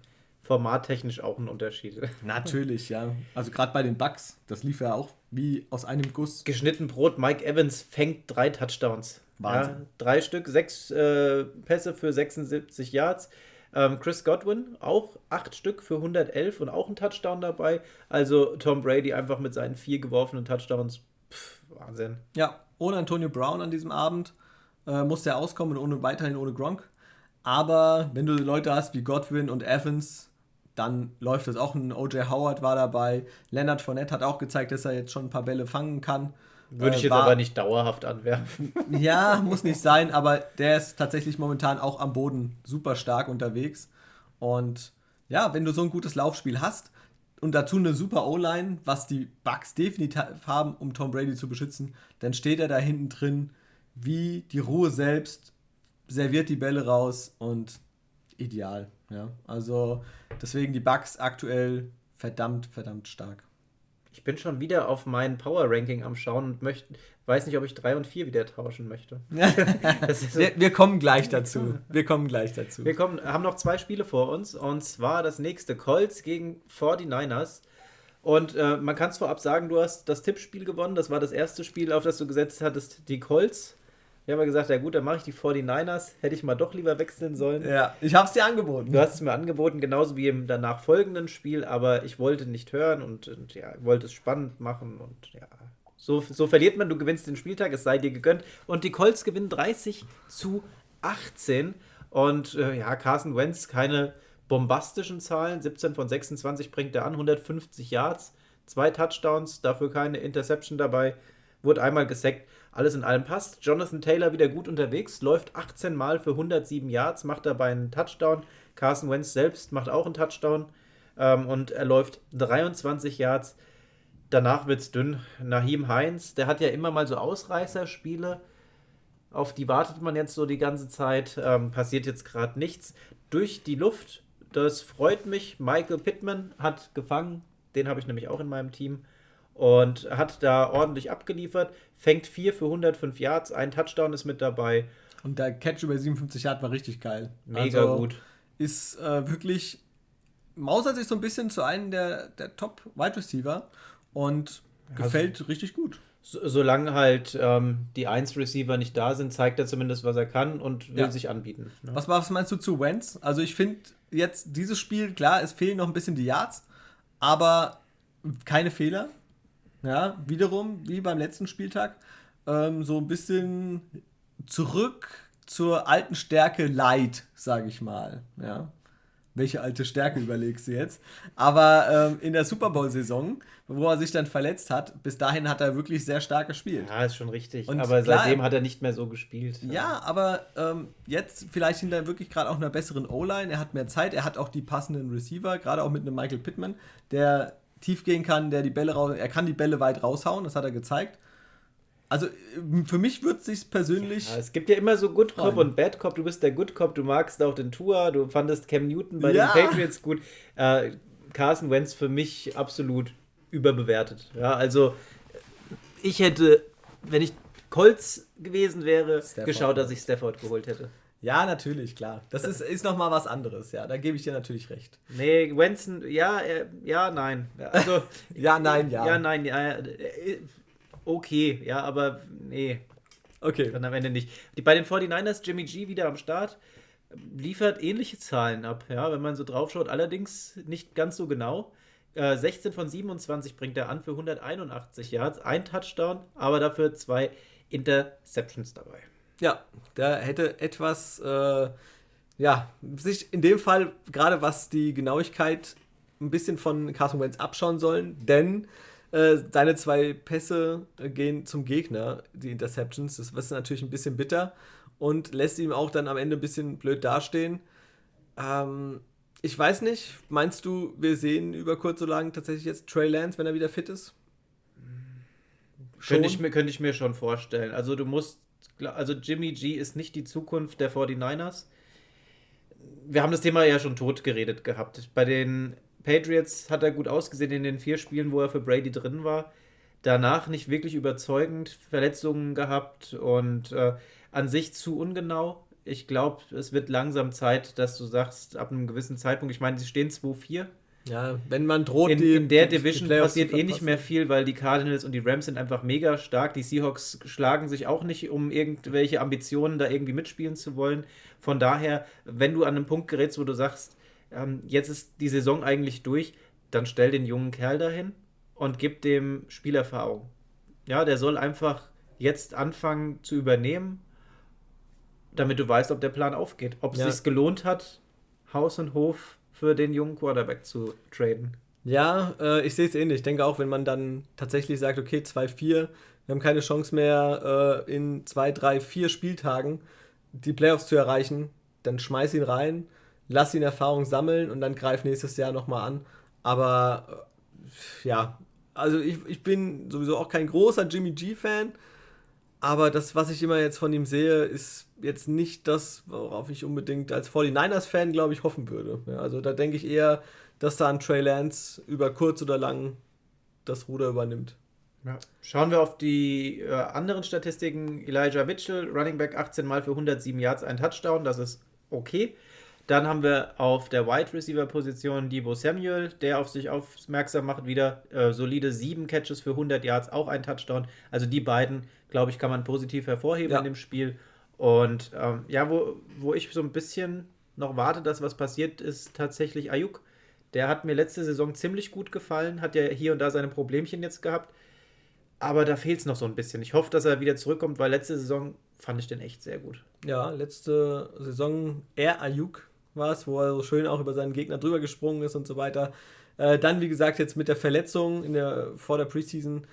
formattechnisch auch ein Unterschied. Natürlich, ja. Also gerade bei den Bucks, das lief ja auch wie aus einem Guss. Geschnitten Brot, Mike Evans fängt drei Touchdowns. Wahnsinn. Ja, drei Stück, sechs äh, Pässe für 76 Yards. Ähm, Chris Godwin auch acht Stück für 111 und auch ein Touchdown dabei. Also Tom Brady einfach mit seinen vier geworfenen Touchdowns. Pff, Wahnsinn. Ja, ohne Antonio Brown an diesem Abend äh, musste er auskommen und ohne, weiterhin ohne Gronk. Aber wenn du Leute hast wie Godwin und Evans, dann läuft es auch. Ein OJ Howard war dabei. Leonard Fournette hat auch gezeigt, dass er jetzt schon ein paar Bälle fangen kann. Würde ich jetzt war, aber nicht dauerhaft anwerfen. Ja, muss nicht sein, aber der ist tatsächlich momentan auch am Boden super stark unterwegs. Und ja, wenn du so ein gutes Laufspiel hast und dazu eine super O-Line, was die Bucks definitiv haben, um Tom Brady zu beschützen, dann steht er da hinten drin wie die Ruhe selbst, serviert die Bälle raus und ideal. Ja, also deswegen die Bucks aktuell verdammt, verdammt stark. Ich bin schon wieder auf mein Power Ranking am Schauen und möchte, weiß nicht, ob ich 3 und 4 wieder tauschen möchte. so wir, wir, kommen gleich dazu. Wir kommen gleich dazu. Wir kommen, haben noch zwei Spiele vor uns und zwar das nächste Colts gegen 49ers. Und äh, man kann es vorab sagen, du hast das Tippspiel gewonnen. Das war das erste Spiel, auf das du gesetzt hattest, die Colts. Wir haben ja gesagt, ja gut, dann mache ich die 49ers. Hätte ich mal doch lieber wechseln sollen. Ja, ich habe es dir angeboten. Du hast es mir angeboten, genauso wie im danach folgenden Spiel, aber ich wollte nicht hören und, und ja, wollte es spannend machen und ja. So, so verliert man, du gewinnst den Spieltag, es sei dir gegönnt. Und die Colts gewinnen 30 zu 18. Und äh, ja, Carson Wentz, keine bombastischen Zahlen. 17 von 26 bringt er an, 150 Yards, zwei Touchdowns, dafür keine Interception dabei. Wurde einmal gesackt alles in allem passt. Jonathan Taylor wieder gut unterwegs, läuft 18 Mal für 107 Yards, macht dabei einen Touchdown. Carson Wentz selbst macht auch einen Touchdown ähm, und er läuft 23 Yards. Danach wird es dünn. Nahim Heinz, der hat ja immer mal so Ausreißerspiele. Auf die wartet man jetzt so die ganze Zeit. Ähm, passiert jetzt gerade nichts. Durch die Luft, das freut mich. Michael Pittman hat gefangen. Den habe ich nämlich auch in meinem Team und hat da ordentlich abgeliefert. Fängt 4 für 105 Yards, ein Touchdown ist mit dabei. Und der Catch über 57 Yards war richtig geil. Mega also gut. Ist äh, wirklich, mausert sich so ein bisschen zu einem der, der Top-Wide Receiver und gefällt also, richtig gut. So, solange halt ähm, die 1-Receiver nicht da sind, zeigt er zumindest, was er kann und will ja. sich anbieten. Ne? Was, was meinst du zu Wentz? Also ich finde jetzt dieses Spiel, klar, es fehlen noch ein bisschen die Yards, aber keine Fehler. Ja, wiederum, wie beim letzten Spieltag, ähm, so ein bisschen zurück zur alten Stärke Light, sage ich mal. Ja. Welche alte Stärke überlegst du jetzt? Aber ähm, in der Super Bowl-Saison, wo er sich dann verletzt hat, bis dahin hat er wirklich sehr stark gespielt. Ja, ist schon richtig. Und aber klar, seitdem hat er nicht mehr so gespielt. Ja, ja aber ähm, jetzt vielleicht hinter wirklich gerade auch einer besseren O-Line. Er hat mehr Zeit, er hat auch die passenden Receiver, gerade auch mit einem Michael Pittman, der tief gehen kann, der die Bälle raus, er kann die Bälle weit raushauen, das hat er gezeigt. Also für mich wird es sich persönlich. Ja, es gibt ja immer so Good Cop freuen. und Bad Cop. Du bist der Good Cop, du magst auch den Tour, du fandest Cam Newton bei ja. den Patriots gut. Äh, Carson Wentz für mich absolut überbewertet. Ja, also ich hätte, wenn ich Colts gewesen wäre, Stafford. geschaut, dass ich Stafford geholt hätte. Ja, natürlich, klar. Das ist, ist nochmal was anderes, ja. Da gebe ich dir natürlich recht. Nee, Wenson, ja, äh, ja, nein. Also, ja, nein, ja. Ja, nein, ja. Äh, okay, ja, aber nee. Okay. Dann am Ende nicht. Die, bei den 49ers, Jimmy G wieder am Start, liefert ähnliche Zahlen ab, ja, wenn man so drauf schaut. Allerdings nicht ganz so genau. Äh, 16 von 27 bringt er an für 181 Yards, ein Touchdown, aber dafür zwei Interceptions dabei. Ja, der hätte etwas, äh, ja, sich in dem Fall, gerade was die Genauigkeit ein bisschen von Carson Wentz abschauen sollen, denn äh, seine zwei Pässe gehen zum Gegner, die Interceptions. Das ist natürlich ein bisschen bitter und lässt ihm auch dann am Ende ein bisschen blöd dastehen. Ähm, ich weiß nicht, meinst du, wir sehen über kurz oder lang tatsächlich jetzt Trey Lance, wenn er wieder fit ist? Könnte ich, mir, könnte ich mir schon vorstellen. Also du musst also Jimmy G ist nicht die Zukunft der 49ers. Wir haben das Thema ja schon tot geredet gehabt. Bei den Patriots hat er gut ausgesehen in den vier Spielen, wo er für Brady drin war. Danach nicht wirklich überzeugend, Verletzungen gehabt und äh, an sich zu ungenau. Ich glaube, es wird langsam Zeit, dass du sagst, ab einem gewissen Zeitpunkt, ich meine, sie stehen 2-4 ja, wenn man droht, in, die, in der Division passiert eh nicht mehr viel, weil die Cardinals und die Rams sind einfach mega stark. Die Seahawks schlagen sich auch nicht, um irgendwelche Ambitionen da irgendwie mitspielen zu wollen. Von daher, wenn du an einen Punkt gerätst, wo du sagst, ähm, jetzt ist die Saison eigentlich durch, dann stell den jungen Kerl dahin und gib dem Spielerfahrung. Ja, der soll einfach jetzt anfangen zu übernehmen, damit du weißt, ob der Plan aufgeht. Ob es ja. sich gelohnt hat, Haus und Hof für den jungen Quarterback zu traden. Ja, äh, ich sehe es ähnlich. Ich denke auch, wenn man dann tatsächlich sagt, okay, 2-4, wir haben keine Chance mehr, äh, in zwei, drei, vier Spieltagen die Playoffs zu erreichen, dann schmeiß ihn rein, lass ihn Erfahrung sammeln und dann greif nächstes Jahr nochmal an. Aber äh, ja, also ich, ich bin sowieso auch kein großer Jimmy G-Fan, aber das, was ich immer jetzt von ihm sehe, ist jetzt nicht das, worauf ich unbedingt als 49ers-Fan, glaube ich, hoffen würde. Ja, also da denke ich eher, dass da ein Trey Lance über kurz oder lang das Ruder übernimmt. Ja. Schauen wir auf die äh, anderen Statistiken. Elijah Mitchell, Running Back 18 Mal für 107 Yards, ein Touchdown, das ist okay. Dann haben wir auf der Wide Receiver Position Debo Samuel, der auf sich aufmerksam macht, wieder äh, solide 7 Catches für 100 Yards, auch ein Touchdown. Also die beiden, glaube ich, kann man positiv hervorheben ja. in dem Spiel. Und ähm, ja, wo, wo ich so ein bisschen noch warte, dass was passiert, ist tatsächlich Ayuk. Der hat mir letzte Saison ziemlich gut gefallen, hat ja hier und da seine Problemchen jetzt gehabt. Aber da fehlt es noch so ein bisschen. Ich hoffe, dass er wieder zurückkommt, weil letzte Saison fand ich den echt sehr gut. Ja, letzte Saison eher Ayuk war es, wo er so schön auch über seinen Gegner drüber gesprungen ist und so weiter. Äh, dann, wie gesagt, jetzt mit der Verletzung in der, vor der Preseason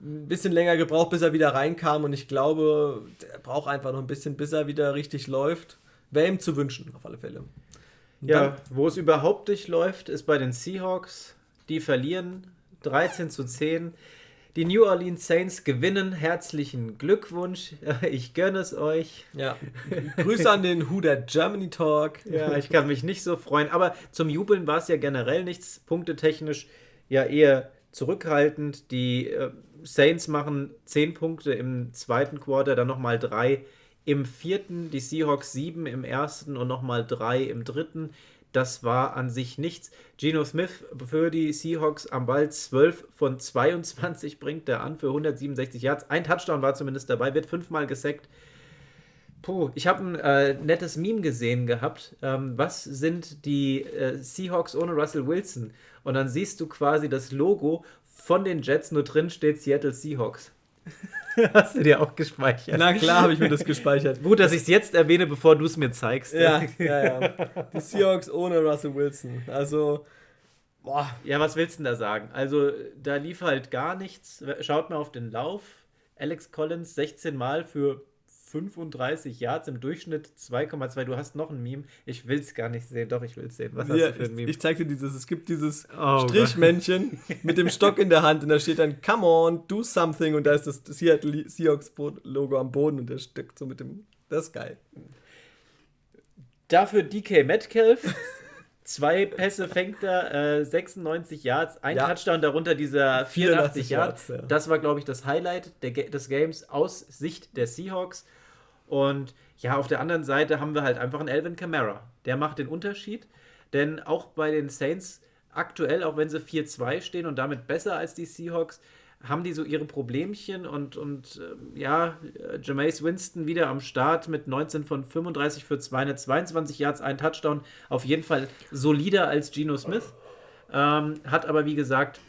ein bisschen länger gebraucht, bis er wieder reinkam. Und ich glaube, er braucht einfach noch ein bisschen, bis er wieder richtig läuft. Wäre ihm zu wünschen, auf alle Fälle. Und ja, wo es überhaupt nicht läuft, ist bei den Seahawks. Die verlieren 13 zu 10. Die New Orleans Saints gewinnen. Herzlichen Glückwunsch. Ich gönne es euch. Ja. Grüße an den That Germany Talk. Ja, ich kann mich nicht so freuen. Aber zum Jubeln war es ja generell nichts. Punktetechnisch ja eher zurückhaltend. Die äh, Saints machen 10 Punkte im zweiten Quarter, dann nochmal 3 im vierten, die Seahawks 7 im ersten und nochmal 3 im dritten. Das war an sich nichts. Geno Smith für die Seahawks am Ball 12 von 22 bringt er an für 167 Yards. Ein Touchdown war zumindest dabei, wird fünfmal gesackt. Puh, ich habe ein äh, nettes Meme gesehen gehabt. Ähm, was sind die äh, Seahawks ohne Russell Wilson? Und dann siehst du quasi das Logo von den Jets, nur drin steht Seattle Seahawks. Hast du dir auch gespeichert? Na klar, habe ich mir das gespeichert. Gut, dass ich es jetzt erwähne, bevor du es mir zeigst. Ja, ja, ja. Die Seahawks ohne Russell Wilson. Also, boah. Ja, was willst du denn da sagen? Also, da lief halt gar nichts. Schaut mal auf den Lauf. Alex Collins 16 Mal für 35 Yards im Durchschnitt 2,2. Du hast noch ein Meme. Ich will es gar nicht sehen. Doch, ich will es sehen. Was hast du für ein Meme? Ich, ich zeig dir dieses. Es gibt dieses oh Strichmännchen mit dem Stock in der Hand und da steht dann Come on, do something und da ist das Seattle Seahawks Logo am Boden und der steckt so mit dem. Das ist geil. Dafür DK Metcalf. Zwei Pässe fängt er, äh, 96 Yards, ein ja. Touchdown, darunter dieser 84, 84 Yards. Yards ja. Das war, glaube ich, das Highlight der, des Games aus Sicht der Seahawks. Und ja, auf der anderen Seite haben wir halt einfach einen Alvin Kamara. Der macht den Unterschied. Denn auch bei den Saints aktuell, auch wenn sie 4-2 stehen und damit besser als die Seahawks, haben die so ihre Problemchen und, und äh, ja, Jameis Winston wieder am Start mit 19 von 35 für 222 Yards, ein Touchdown. Auf jeden Fall solider als Geno Smith. Ähm, hat aber, wie gesagt,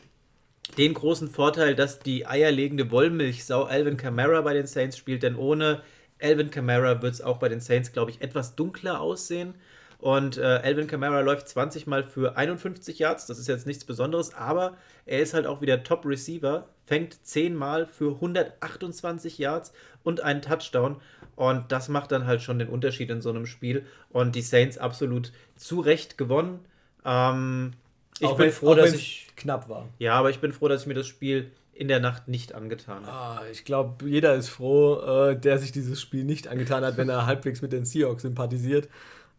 den großen Vorteil, dass die eierlegende Wollmilchsau Alvin Kamara bei den Saints spielt, denn ohne Alvin Kamara wird es auch bei den Saints, glaube ich, etwas dunkler aussehen. Und äh, Alvin Kamara läuft 20 Mal für 51 Yards. Das ist jetzt nichts Besonderes, aber er ist halt auch wieder Top-Receiver, fängt 10 Mal für 128 Yards und einen Touchdown. Und das macht dann halt schon den Unterschied in so einem Spiel. Und die Saints absolut zu Recht gewonnen. Ähm, ich auch bin wenn, froh, dass ich. knapp war. Ja, aber ich bin froh, dass ich mir das Spiel in der Nacht nicht angetan habe. Ah, ich glaube, jeder ist froh, äh, der sich dieses Spiel nicht angetan hat, wenn er halbwegs mit den Seahawks sympathisiert.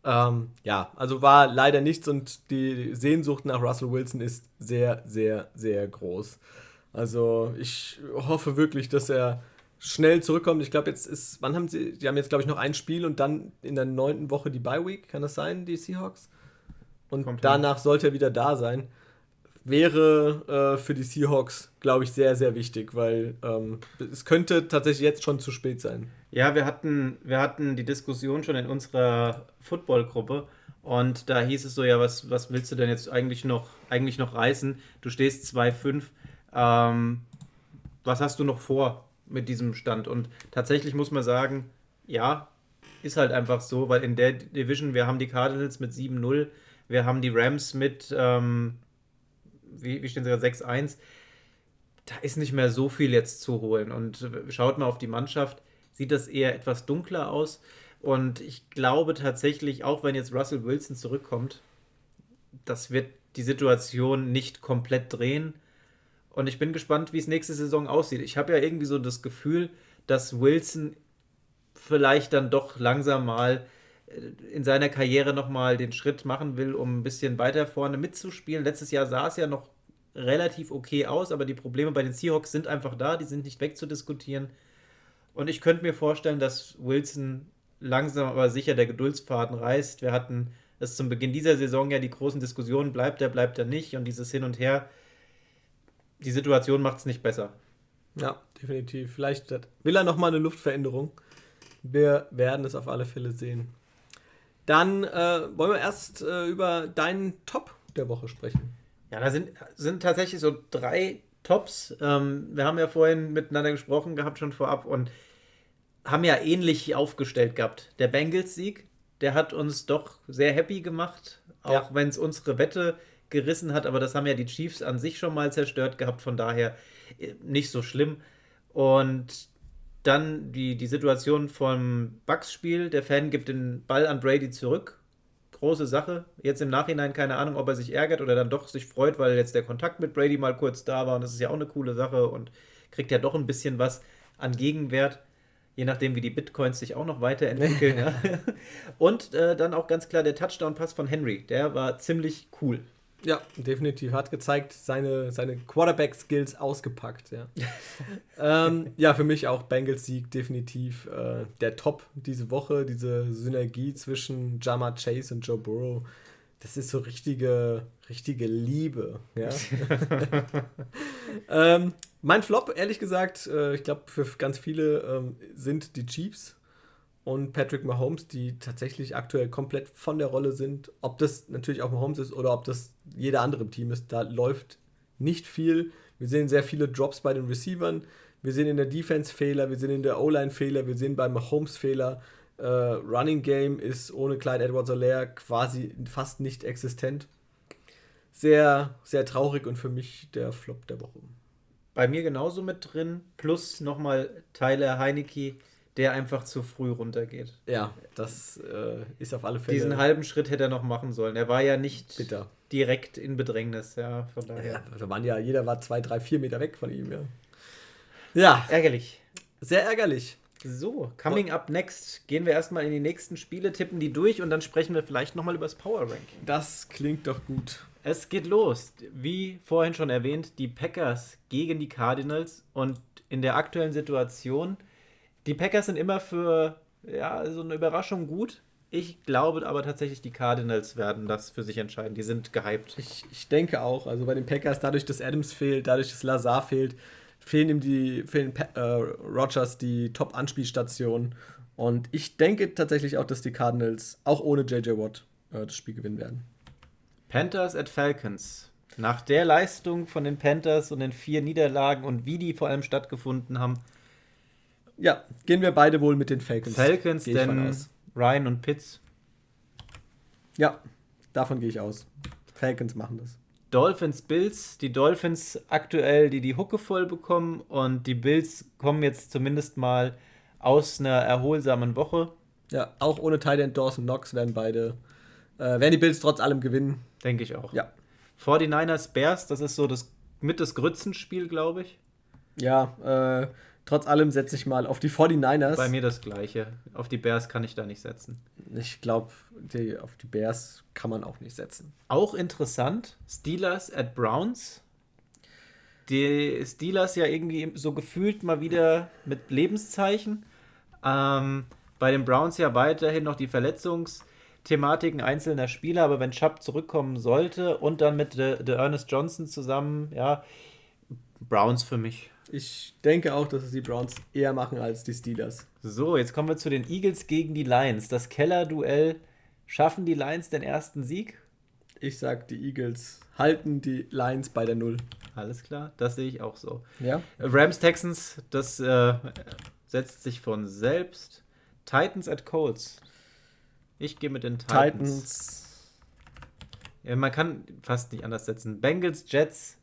Ähm, ja, also war leider nichts und die Sehnsucht nach Russell Wilson ist sehr, sehr, sehr groß. Also ich hoffe wirklich, dass er schnell zurückkommt. Ich glaube, jetzt ist, wann haben sie, die haben jetzt, glaube ich, noch ein Spiel und dann in der neunten Woche die Bye Week, kann das sein, die Seahawks? Und Kommt danach hin. sollte er wieder da sein wäre äh, für die Seahawks, glaube ich, sehr, sehr wichtig, weil ähm, es könnte tatsächlich jetzt schon zu spät sein. Ja, wir hatten, wir hatten die Diskussion schon in unserer Football-Gruppe und da hieß es so, ja, was, was willst du denn jetzt eigentlich noch, eigentlich noch reißen? Du stehst 2-5. Ähm, was hast du noch vor mit diesem Stand? Und tatsächlich muss man sagen, ja, ist halt einfach so, weil in der Division, wir haben die Cardinals mit 7-0, wir haben die Rams mit ähm, wie, wie stehen sie da, 6-1. da ist nicht mehr so viel jetzt zu holen. Und schaut mal auf die Mannschaft, sieht das eher etwas dunkler aus. Und ich glaube tatsächlich, auch wenn jetzt Russell Wilson zurückkommt, das wird die Situation nicht komplett drehen. Und ich bin gespannt, wie es nächste Saison aussieht. Ich habe ja irgendwie so das Gefühl, dass Wilson vielleicht dann doch langsam mal in seiner Karriere nochmal den Schritt machen will, um ein bisschen weiter vorne mitzuspielen. Letztes Jahr sah es ja noch relativ okay aus, aber die Probleme bei den Seahawks sind einfach da, die sind nicht wegzudiskutieren. Und ich könnte mir vorstellen, dass Wilson langsam aber sicher der Geduldsfaden reißt. Wir hatten es zum Beginn dieser Saison ja die großen Diskussionen, bleibt er, bleibt er nicht und dieses Hin und Her. Die Situation macht es nicht besser. Ja, definitiv. Vielleicht will er nochmal eine Luftveränderung. Wir werden es auf alle Fälle sehen. Dann äh, wollen wir erst äh, über deinen Top der Woche sprechen. Ja, da sind, sind tatsächlich so drei Tops. Ähm, wir haben ja vorhin miteinander gesprochen gehabt, schon vorab, und haben ja ähnlich aufgestellt gehabt. Der Bengals-Sieg, der hat uns doch sehr happy gemacht, auch ja. wenn es unsere Wette gerissen hat, aber das haben ja die Chiefs an sich schon mal zerstört gehabt, von daher äh, nicht so schlimm. Und dann die, die Situation vom Bucks-Spiel, der Fan gibt den Ball an Brady zurück. Große Sache. Jetzt im Nachhinein keine Ahnung, ob er sich ärgert oder dann doch sich freut, weil jetzt der Kontakt mit Brady mal kurz da war und das ist ja auch eine coole Sache und kriegt ja doch ein bisschen was an Gegenwert je nachdem, wie die Bitcoins sich auch noch weiterentwickeln. ja. Und äh, dann auch ganz klar der Touchdown-Pass von Henry, der war ziemlich cool. Ja, definitiv. Hat gezeigt, seine, seine Quarterback-Skills ausgepackt. Ja. ähm, ja, für mich auch Bengals-Sieg definitiv äh, der Top diese Woche. Diese Synergie zwischen Jama Chase und Joe Burrow. Das ist so richtige, richtige Liebe. Ja. ähm, mein Flop, ehrlich gesagt, äh, ich glaube, für ganz viele ähm, sind die Chiefs und Patrick Mahomes, die tatsächlich aktuell komplett von der Rolle sind. Ob das natürlich auch Mahomes ist oder ob das jeder andere im Team ist, da läuft nicht viel. Wir sehen sehr viele Drops bei den Receivern. Wir sehen in der Defense Fehler, wir sehen in der O-Line Fehler, wir sehen bei Mahomes Fehler. Äh, Running Game ist ohne Clyde Edwards-Helaire quasi fast nicht existent. Sehr, sehr traurig und für mich der Flop der Woche bei mir genauso mit drin. Plus nochmal Tyler Heinecke, der einfach zu früh runtergeht. Ja, das äh, ist auf alle Fälle. Diesen halben Schritt hätte er noch machen sollen. Er war ja nicht bitter. direkt in Bedrängnis, ja, von daher. Ja, also waren ja, jeder war zwei, drei, vier Meter weg von ihm, ja. Ja. Ärgerlich. Sehr ärgerlich. So, coming up next, gehen wir erstmal in die nächsten Spiele, tippen die durch und dann sprechen wir vielleicht nochmal über das Power Ranking. Das klingt doch gut. Es geht los. Wie vorhin schon erwähnt, die Packers gegen die Cardinals und in der aktuellen Situation, die Packers sind immer für ja, so eine Überraschung gut. Ich glaube aber tatsächlich, die Cardinals werden das für sich entscheiden. Die sind gehypt. Ich, ich denke auch. Also bei den Packers, dadurch, dass Adams fehlt, dadurch, dass Lazar fehlt, fehlen ihm die, fehlen äh, Rogers die Top-Anspielstation. Und ich denke tatsächlich auch, dass die Cardinals auch ohne JJ Watt äh, das Spiel gewinnen werden. Panthers at Falcons. Nach der Leistung von den Panthers und den vier Niederlagen und wie die vor allem stattgefunden haben. Ja, gehen wir beide wohl mit den Falcons. Falcons, denn Ryan und Pitts. Ja, davon gehe ich aus. Falcons machen das. Dolphins, Bills. Die Dolphins aktuell, die die Hucke voll bekommen und die Bills kommen jetzt zumindest mal aus einer erholsamen Woche. Ja, auch ohne Tight Dawson Knox werden beide äh, werden die Bills trotz allem gewinnen. Denke ich auch. Ja. 49ers Bears, das ist so das mit das Grützenspiel, glaube ich. Ja, äh, trotz allem setze ich mal auf die 49ers. Bei mir das gleiche. Auf die Bears kann ich da nicht setzen. Ich glaube, auf die Bears kann man auch nicht setzen. Auch interessant, Steelers at Browns. Die Steelers ja irgendwie so gefühlt mal wieder mit Lebenszeichen. Ähm, bei den Browns ja weiterhin noch die Verletzungs- Thematiken einzelner Spieler, aber wenn Chubb zurückkommen sollte und dann mit der de Ernest Johnson zusammen, ja, Browns für mich. Ich denke auch, dass es die Browns eher machen als die Steelers. So, jetzt kommen wir zu den Eagles gegen die Lions. Das Keller-Duell. Schaffen die Lions den ersten Sieg? Ich sag, die Eagles halten die Lions bei der Null. Alles klar, das sehe ich auch so. Ja. Rams Texans, das äh, setzt sich von selbst. Titans at Colts. Ich gehe mit den Titans. Titans. Ja, man kann fast nicht anders setzen. Bengals, Jets.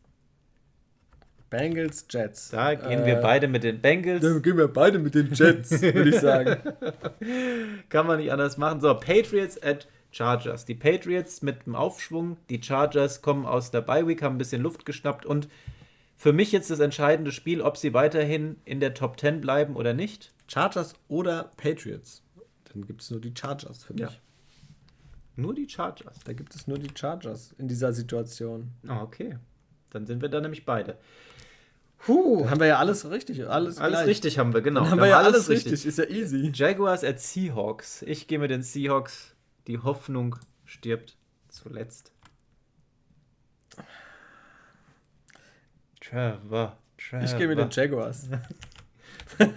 Bengals, Jets. Da gehen äh, wir beide mit den Bengals. Dann gehen wir beide mit den Jets, würde ich sagen. Kann man nicht anders machen. So, Patriots at Chargers. Die Patriots mit dem Aufschwung, die Chargers kommen aus der Bye Week, haben ein bisschen Luft geschnappt und für mich jetzt das entscheidende Spiel, ob sie weiterhin in der Top 10 bleiben oder nicht. Chargers oder Patriots. Dann gibt es nur die Chargers für mich. Ja. Nur die Chargers. Da gibt es nur die Chargers in dieser Situation. Ah, okay. Dann sind wir da nämlich beide. Puh. Dann haben wir ja alles richtig. Alles, alles richtig haben wir, genau. Dann haben wir ja alles richtig. richtig. Ist ja easy. Jaguars at Seahawks. Ich gehe mit den Seahawks. Die Hoffnung stirbt zuletzt. Trevor, Trevor. Ich gehe mit den Jaguars.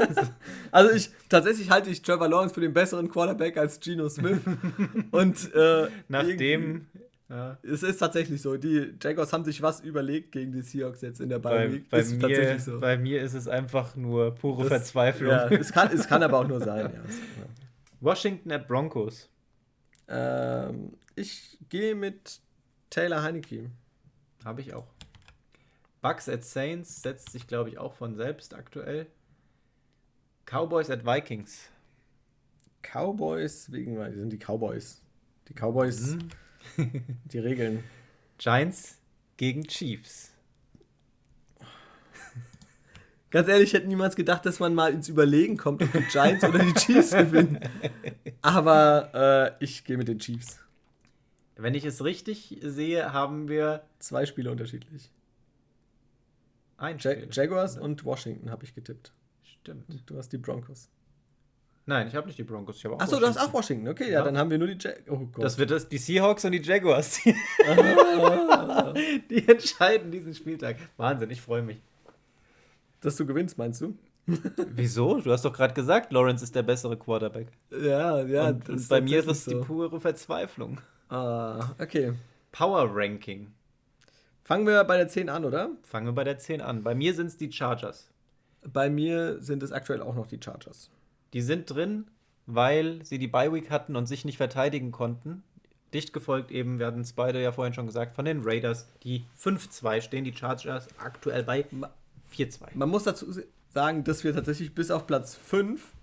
also ich tatsächlich halte ich Trevor Lawrence für den besseren Quarterback als Geno Smith. Und äh, nachdem ja. Es ist tatsächlich so. Die Jaguars haben sich was überlegt gegen die Seahawks jetzt in der Bye Week. Bei, bei mir, tatsächlich so. bei mir ist es einfach nur pure das, Verzweiflung. Ja, es, kann, es kann aber auch nur sein. Ja. Washington at Broncos. Ähm, ich gehe mit Taylor Heineke. Habe ich auch. Bucks at Saints setzt sich, glaube ich, auch von selbst aktuell. Cowboys at Vikings. Cowboys, wegen, sind die Cowboys. Die Cowboys, mhm. die Regeln. Giants gegen Chiefs. Ganz ehrlich, ich hätte niemals gedacht, dass man mal ins Überlegen kommt, ob die Giants oder die Chiefs gewinnen. Aber äh, ich gehe mit den Chiefs. Wenn ich es richtig sehe, haben wir. Zwei Spiele unterschiedlich. Ein ja Jaguars und Washington habe ich getippt. Stimmt. Und du hast die Broncos. Nein, ich habe nicht die Broncos. Achso, du hast auch Washington. Okay, ja, ja, dann haben wir nur die Jag Oh Gott. Das wird das, die Seahawks und die Jaguars. Die entscheiden diesen Spieltag. Wahnsinn, ich freue mich. Dass du gewinnst, meinst du? Wieso? Du hast doch gerade gesagt, Lawrence ist der bessere Quarterback. Ja, ja. Und, und bei mir ist es so. die pure Verzweiflung. Ah, okay. Power Ranking. Fangen wir bei der 10 an, oder? Fangen wir bei der 10 an. Bei mir sind es die Chargers. Bei mir sind es aktuell auch noch die Chargers. Die sind drin, weil sie die Bye-Week hatten und sich nicht verteidigen konnten. Dicht gefolgt eben, wir hatten es beide ja vorhin schon gesagt, von den Raiders, die 5-2 stehen, die Chargers aktuell bei 4-2. Man muss dazu sagen, dass wir tatsächlich bis auf Platz 5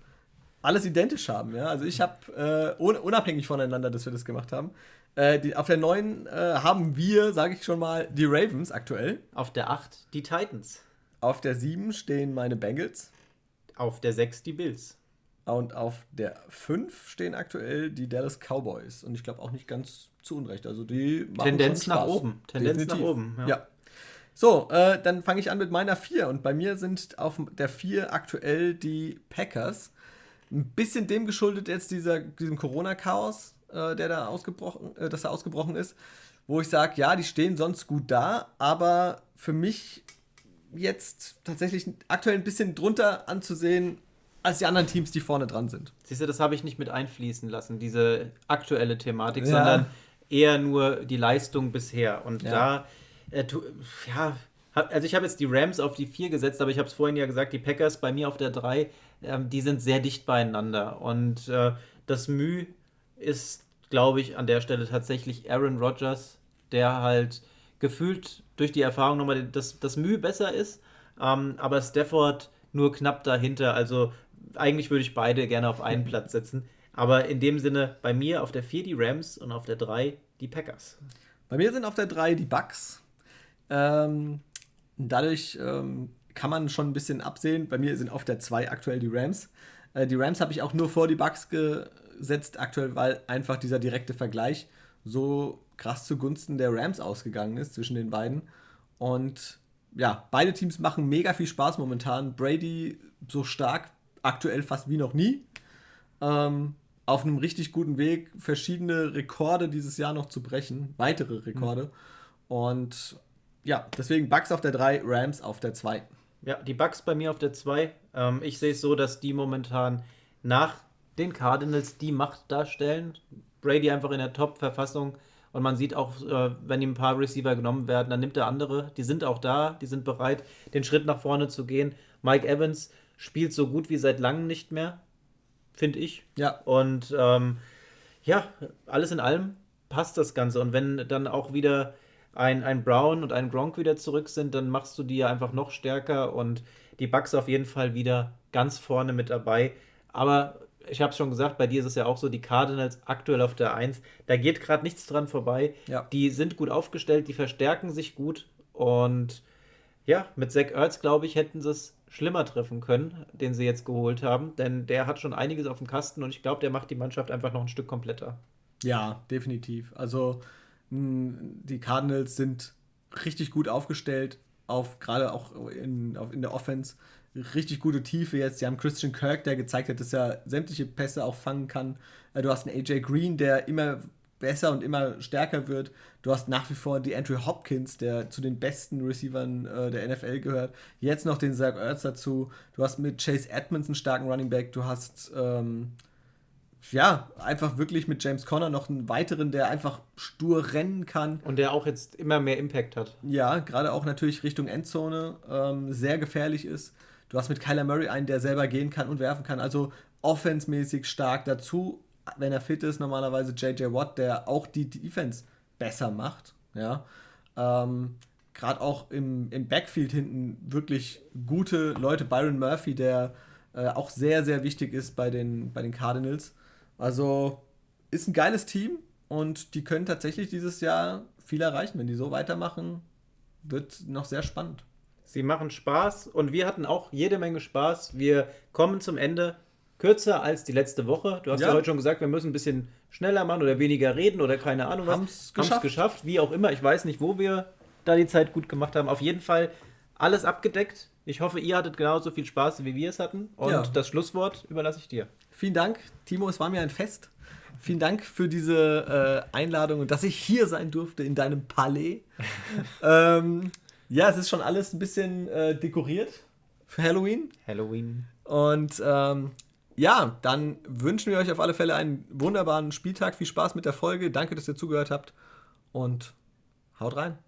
alles identisch haben. Ja? Also ich habe, äh, unabhängig voneinander, dass wir das gemacht haben, äh, die, auf der 9 äh, haben wir, sage ich schon mal, die Ravens aktuell. Auf der 8 die Titans. Auf der 7 stehen meine Bengals. Auf der 6 die Bills. Und auf der 5 stehen aktuell die Dallas Cowboys. Und ich glaube auch nicht ganz zu Unrecht. Also die Tendenz nach oben. Tendenz Definitiv. nach oben. Ja. ja. So, äh, dann fange ich an mit meiner 4. Und bei mir sind auf der 4 aktuell die Packers. Ein bisschen dem geschuldet jetzt dieser, diesem Corona-Chaos, äh, der da ausgebrochen, äh, das da ausgebrochen ist. Wo ich sage, ja, die stehen sonst gut da, aber für mich jetzt tatsächlich aktuell ein bisschen drunter anzusehen, als die anderen Teams, die vorne dran sind. Siehst du, das habe ich nicht mit einfließen lassen, diese aktuelle Thematik, ja. sondern eher nur die Leistung bisher. Und ja. da, äh, tu, ja, also ich habe jetzt die Rams auf die 4 gesetzt, aber ich habe es vorhin ja gesagt, die Packers bei mir auf der 3, ähm, die sind sehr dicht beieinander. Und äh, das Mühe ist, glaube ich, an der Stelle tatsächlich Aaron Rodgers, der halt gefühlt durch die Erfahrung nochmal das, das Mühe besser ist, ähm, aber Stafford nur knapp dahinter. Also eigentlich würde ich beide gerne auf einen Platz setzen. Aber in dem Sinne, bei mir auf der 4 die Rams und auf der 3 die Packers. Bei mir sind auf der 3 die Bucks. Ähm, dadurch ähm, kann man schon ein bisschen absehen. Bei mir sind auf der 2 aktuell die Rams. Äh, die Rams habe ich auch nur vor die Bucks gesetzt aktuell, weil einfach dieser direkte Vergleich so krass zugunsten der Rams ausgegangen ist zwischen den beiden. Und ja, beide Teams machen mega viel Spaß momentan. Brady so stark aktuell fast wie noch nie. Ähm, auf einem richtig guten Weg, verschiedene Rekorde dieses Jahr noch zu brechen, weitere Rekorde. Mhm. Und ja, deswegen Bucks auf der 3, Rams auf der 2. Ja, die Bucks bei mir auf der 2. Ähm, ich sehe es so, dass die momentan nach den Cardinals die Macht darstellen. Brady einfach in der Top-Verfassung. Und man sieht auch, äh, wenn ihm ein paar Receiver genommen werden, dann nimmt er andere. Die sind auch da, die sind bereit, den Schritt nach vorne zu gehen. Mike Evans spielt so gut wie seit langem nicht mehr, finde ich. Ja. Und ähm, ja, alles in allem passt das Ganze. Und wenn dann auch wieder ein, ein Brown und ein Gronk wieder zurück sind, dann machst du die ja einfach noch stärker und die Bucks auf jeden Fall wieder ganz vorne mit dabei. Aber ich habe es schon gesagt, bei dir ist es ja auch so, die Cardinals aktuell auf der 1, da geht gerade nichts dran vorbei. Ja. Die sind gut aufgestellt, die verstärken sich gut und ja, mit Zach Ertz, glaube ich, hätten sie es schlimmer treffen können, den sie jetzt geholt haben, denn der hat schon einiges auf dem Kasten und ich glaube, der macht die Mannschaft einfach noch ein Stück kompletter. Ja, definitiv. Also die Cardinals sind richtig gut aufgestellt, auf gerade auch in, auf, in der Offense. Richtig gute Tiefe jetzt. Die haben Christian Kirk, der gezeigt hat, dass er sämtliche Pässe auch fangen kann. Äh, du hast einen AJ Green, der immer besser und immer stärker wird. Du hast nach wie vor die Andrew Hopkins, der zu den besten Receivern äh, der NFL gehört. Jetzt noch den Zach Ertz dazu. Du hast mit Chase Edmonds einen starken Running Back. Du hast ähm, ja, einfach wirklich mit James Conner noch einen weiteren, der einfach stur rennen kann. Und der auch jetzt immer mehr Impact hat. Ja, gerade auch natürlich Richtung Endzone ähm, sehr gefährlich ist. Du hast mit Kyler Murray einen, der selber gehen kann und werfen kann. Also offensmäßig stark dazu, wenn er fit ist, normalerweise JJ Watt, der auch die Defense besser macht. Ja. Ähm, gerade auch im, im Backfield hinten wirklich gute Leute. Byron Murphy, der äh, auch sehr, sehr wichtig ist bei den, bei den Cardinals. Also ist ein geiles Team und die können tatsächlich dieses Jahr viel erreichen. Wenn die so weitermachen, wird noch sehr spannend. Sie machen Spaß und wir hatten auch jede Menge Spaß. Wir kommen zum Ende. Kürzer als die letzte Woche. Du hast ja, ja heute schon gesagt, wir müssen ein bisschen schneller machen oder weniger reden oder keine Ahnung was. Haben es geschafft. geschafft. Wie auch immer. Ich weiß nicht, wo wir da die Zeit gut gemacht haben. Auf jeden Fall alles abgedeckt. Ich hoffe, ihr hattet genauso viel Spaß, wie wir es hatten. Und ja. das Schlusswort überlasse ich dir. Vielen Dank, Timo, es war mir ein Fest. Vielen Dank für diese äh, Einladung und dass ich hier sein durfte in deinem Palais. ähm, ja, es ist schon alles ein bisschen äh, dekoriert für Halloween. Halloween. Und ähm, ja, dann wünschen wir euch auf alle Fälle einen wunderbaren Spieltag. Viel Spaß mit der Folge. Danke, dass ihr zugehört habt und haut rein.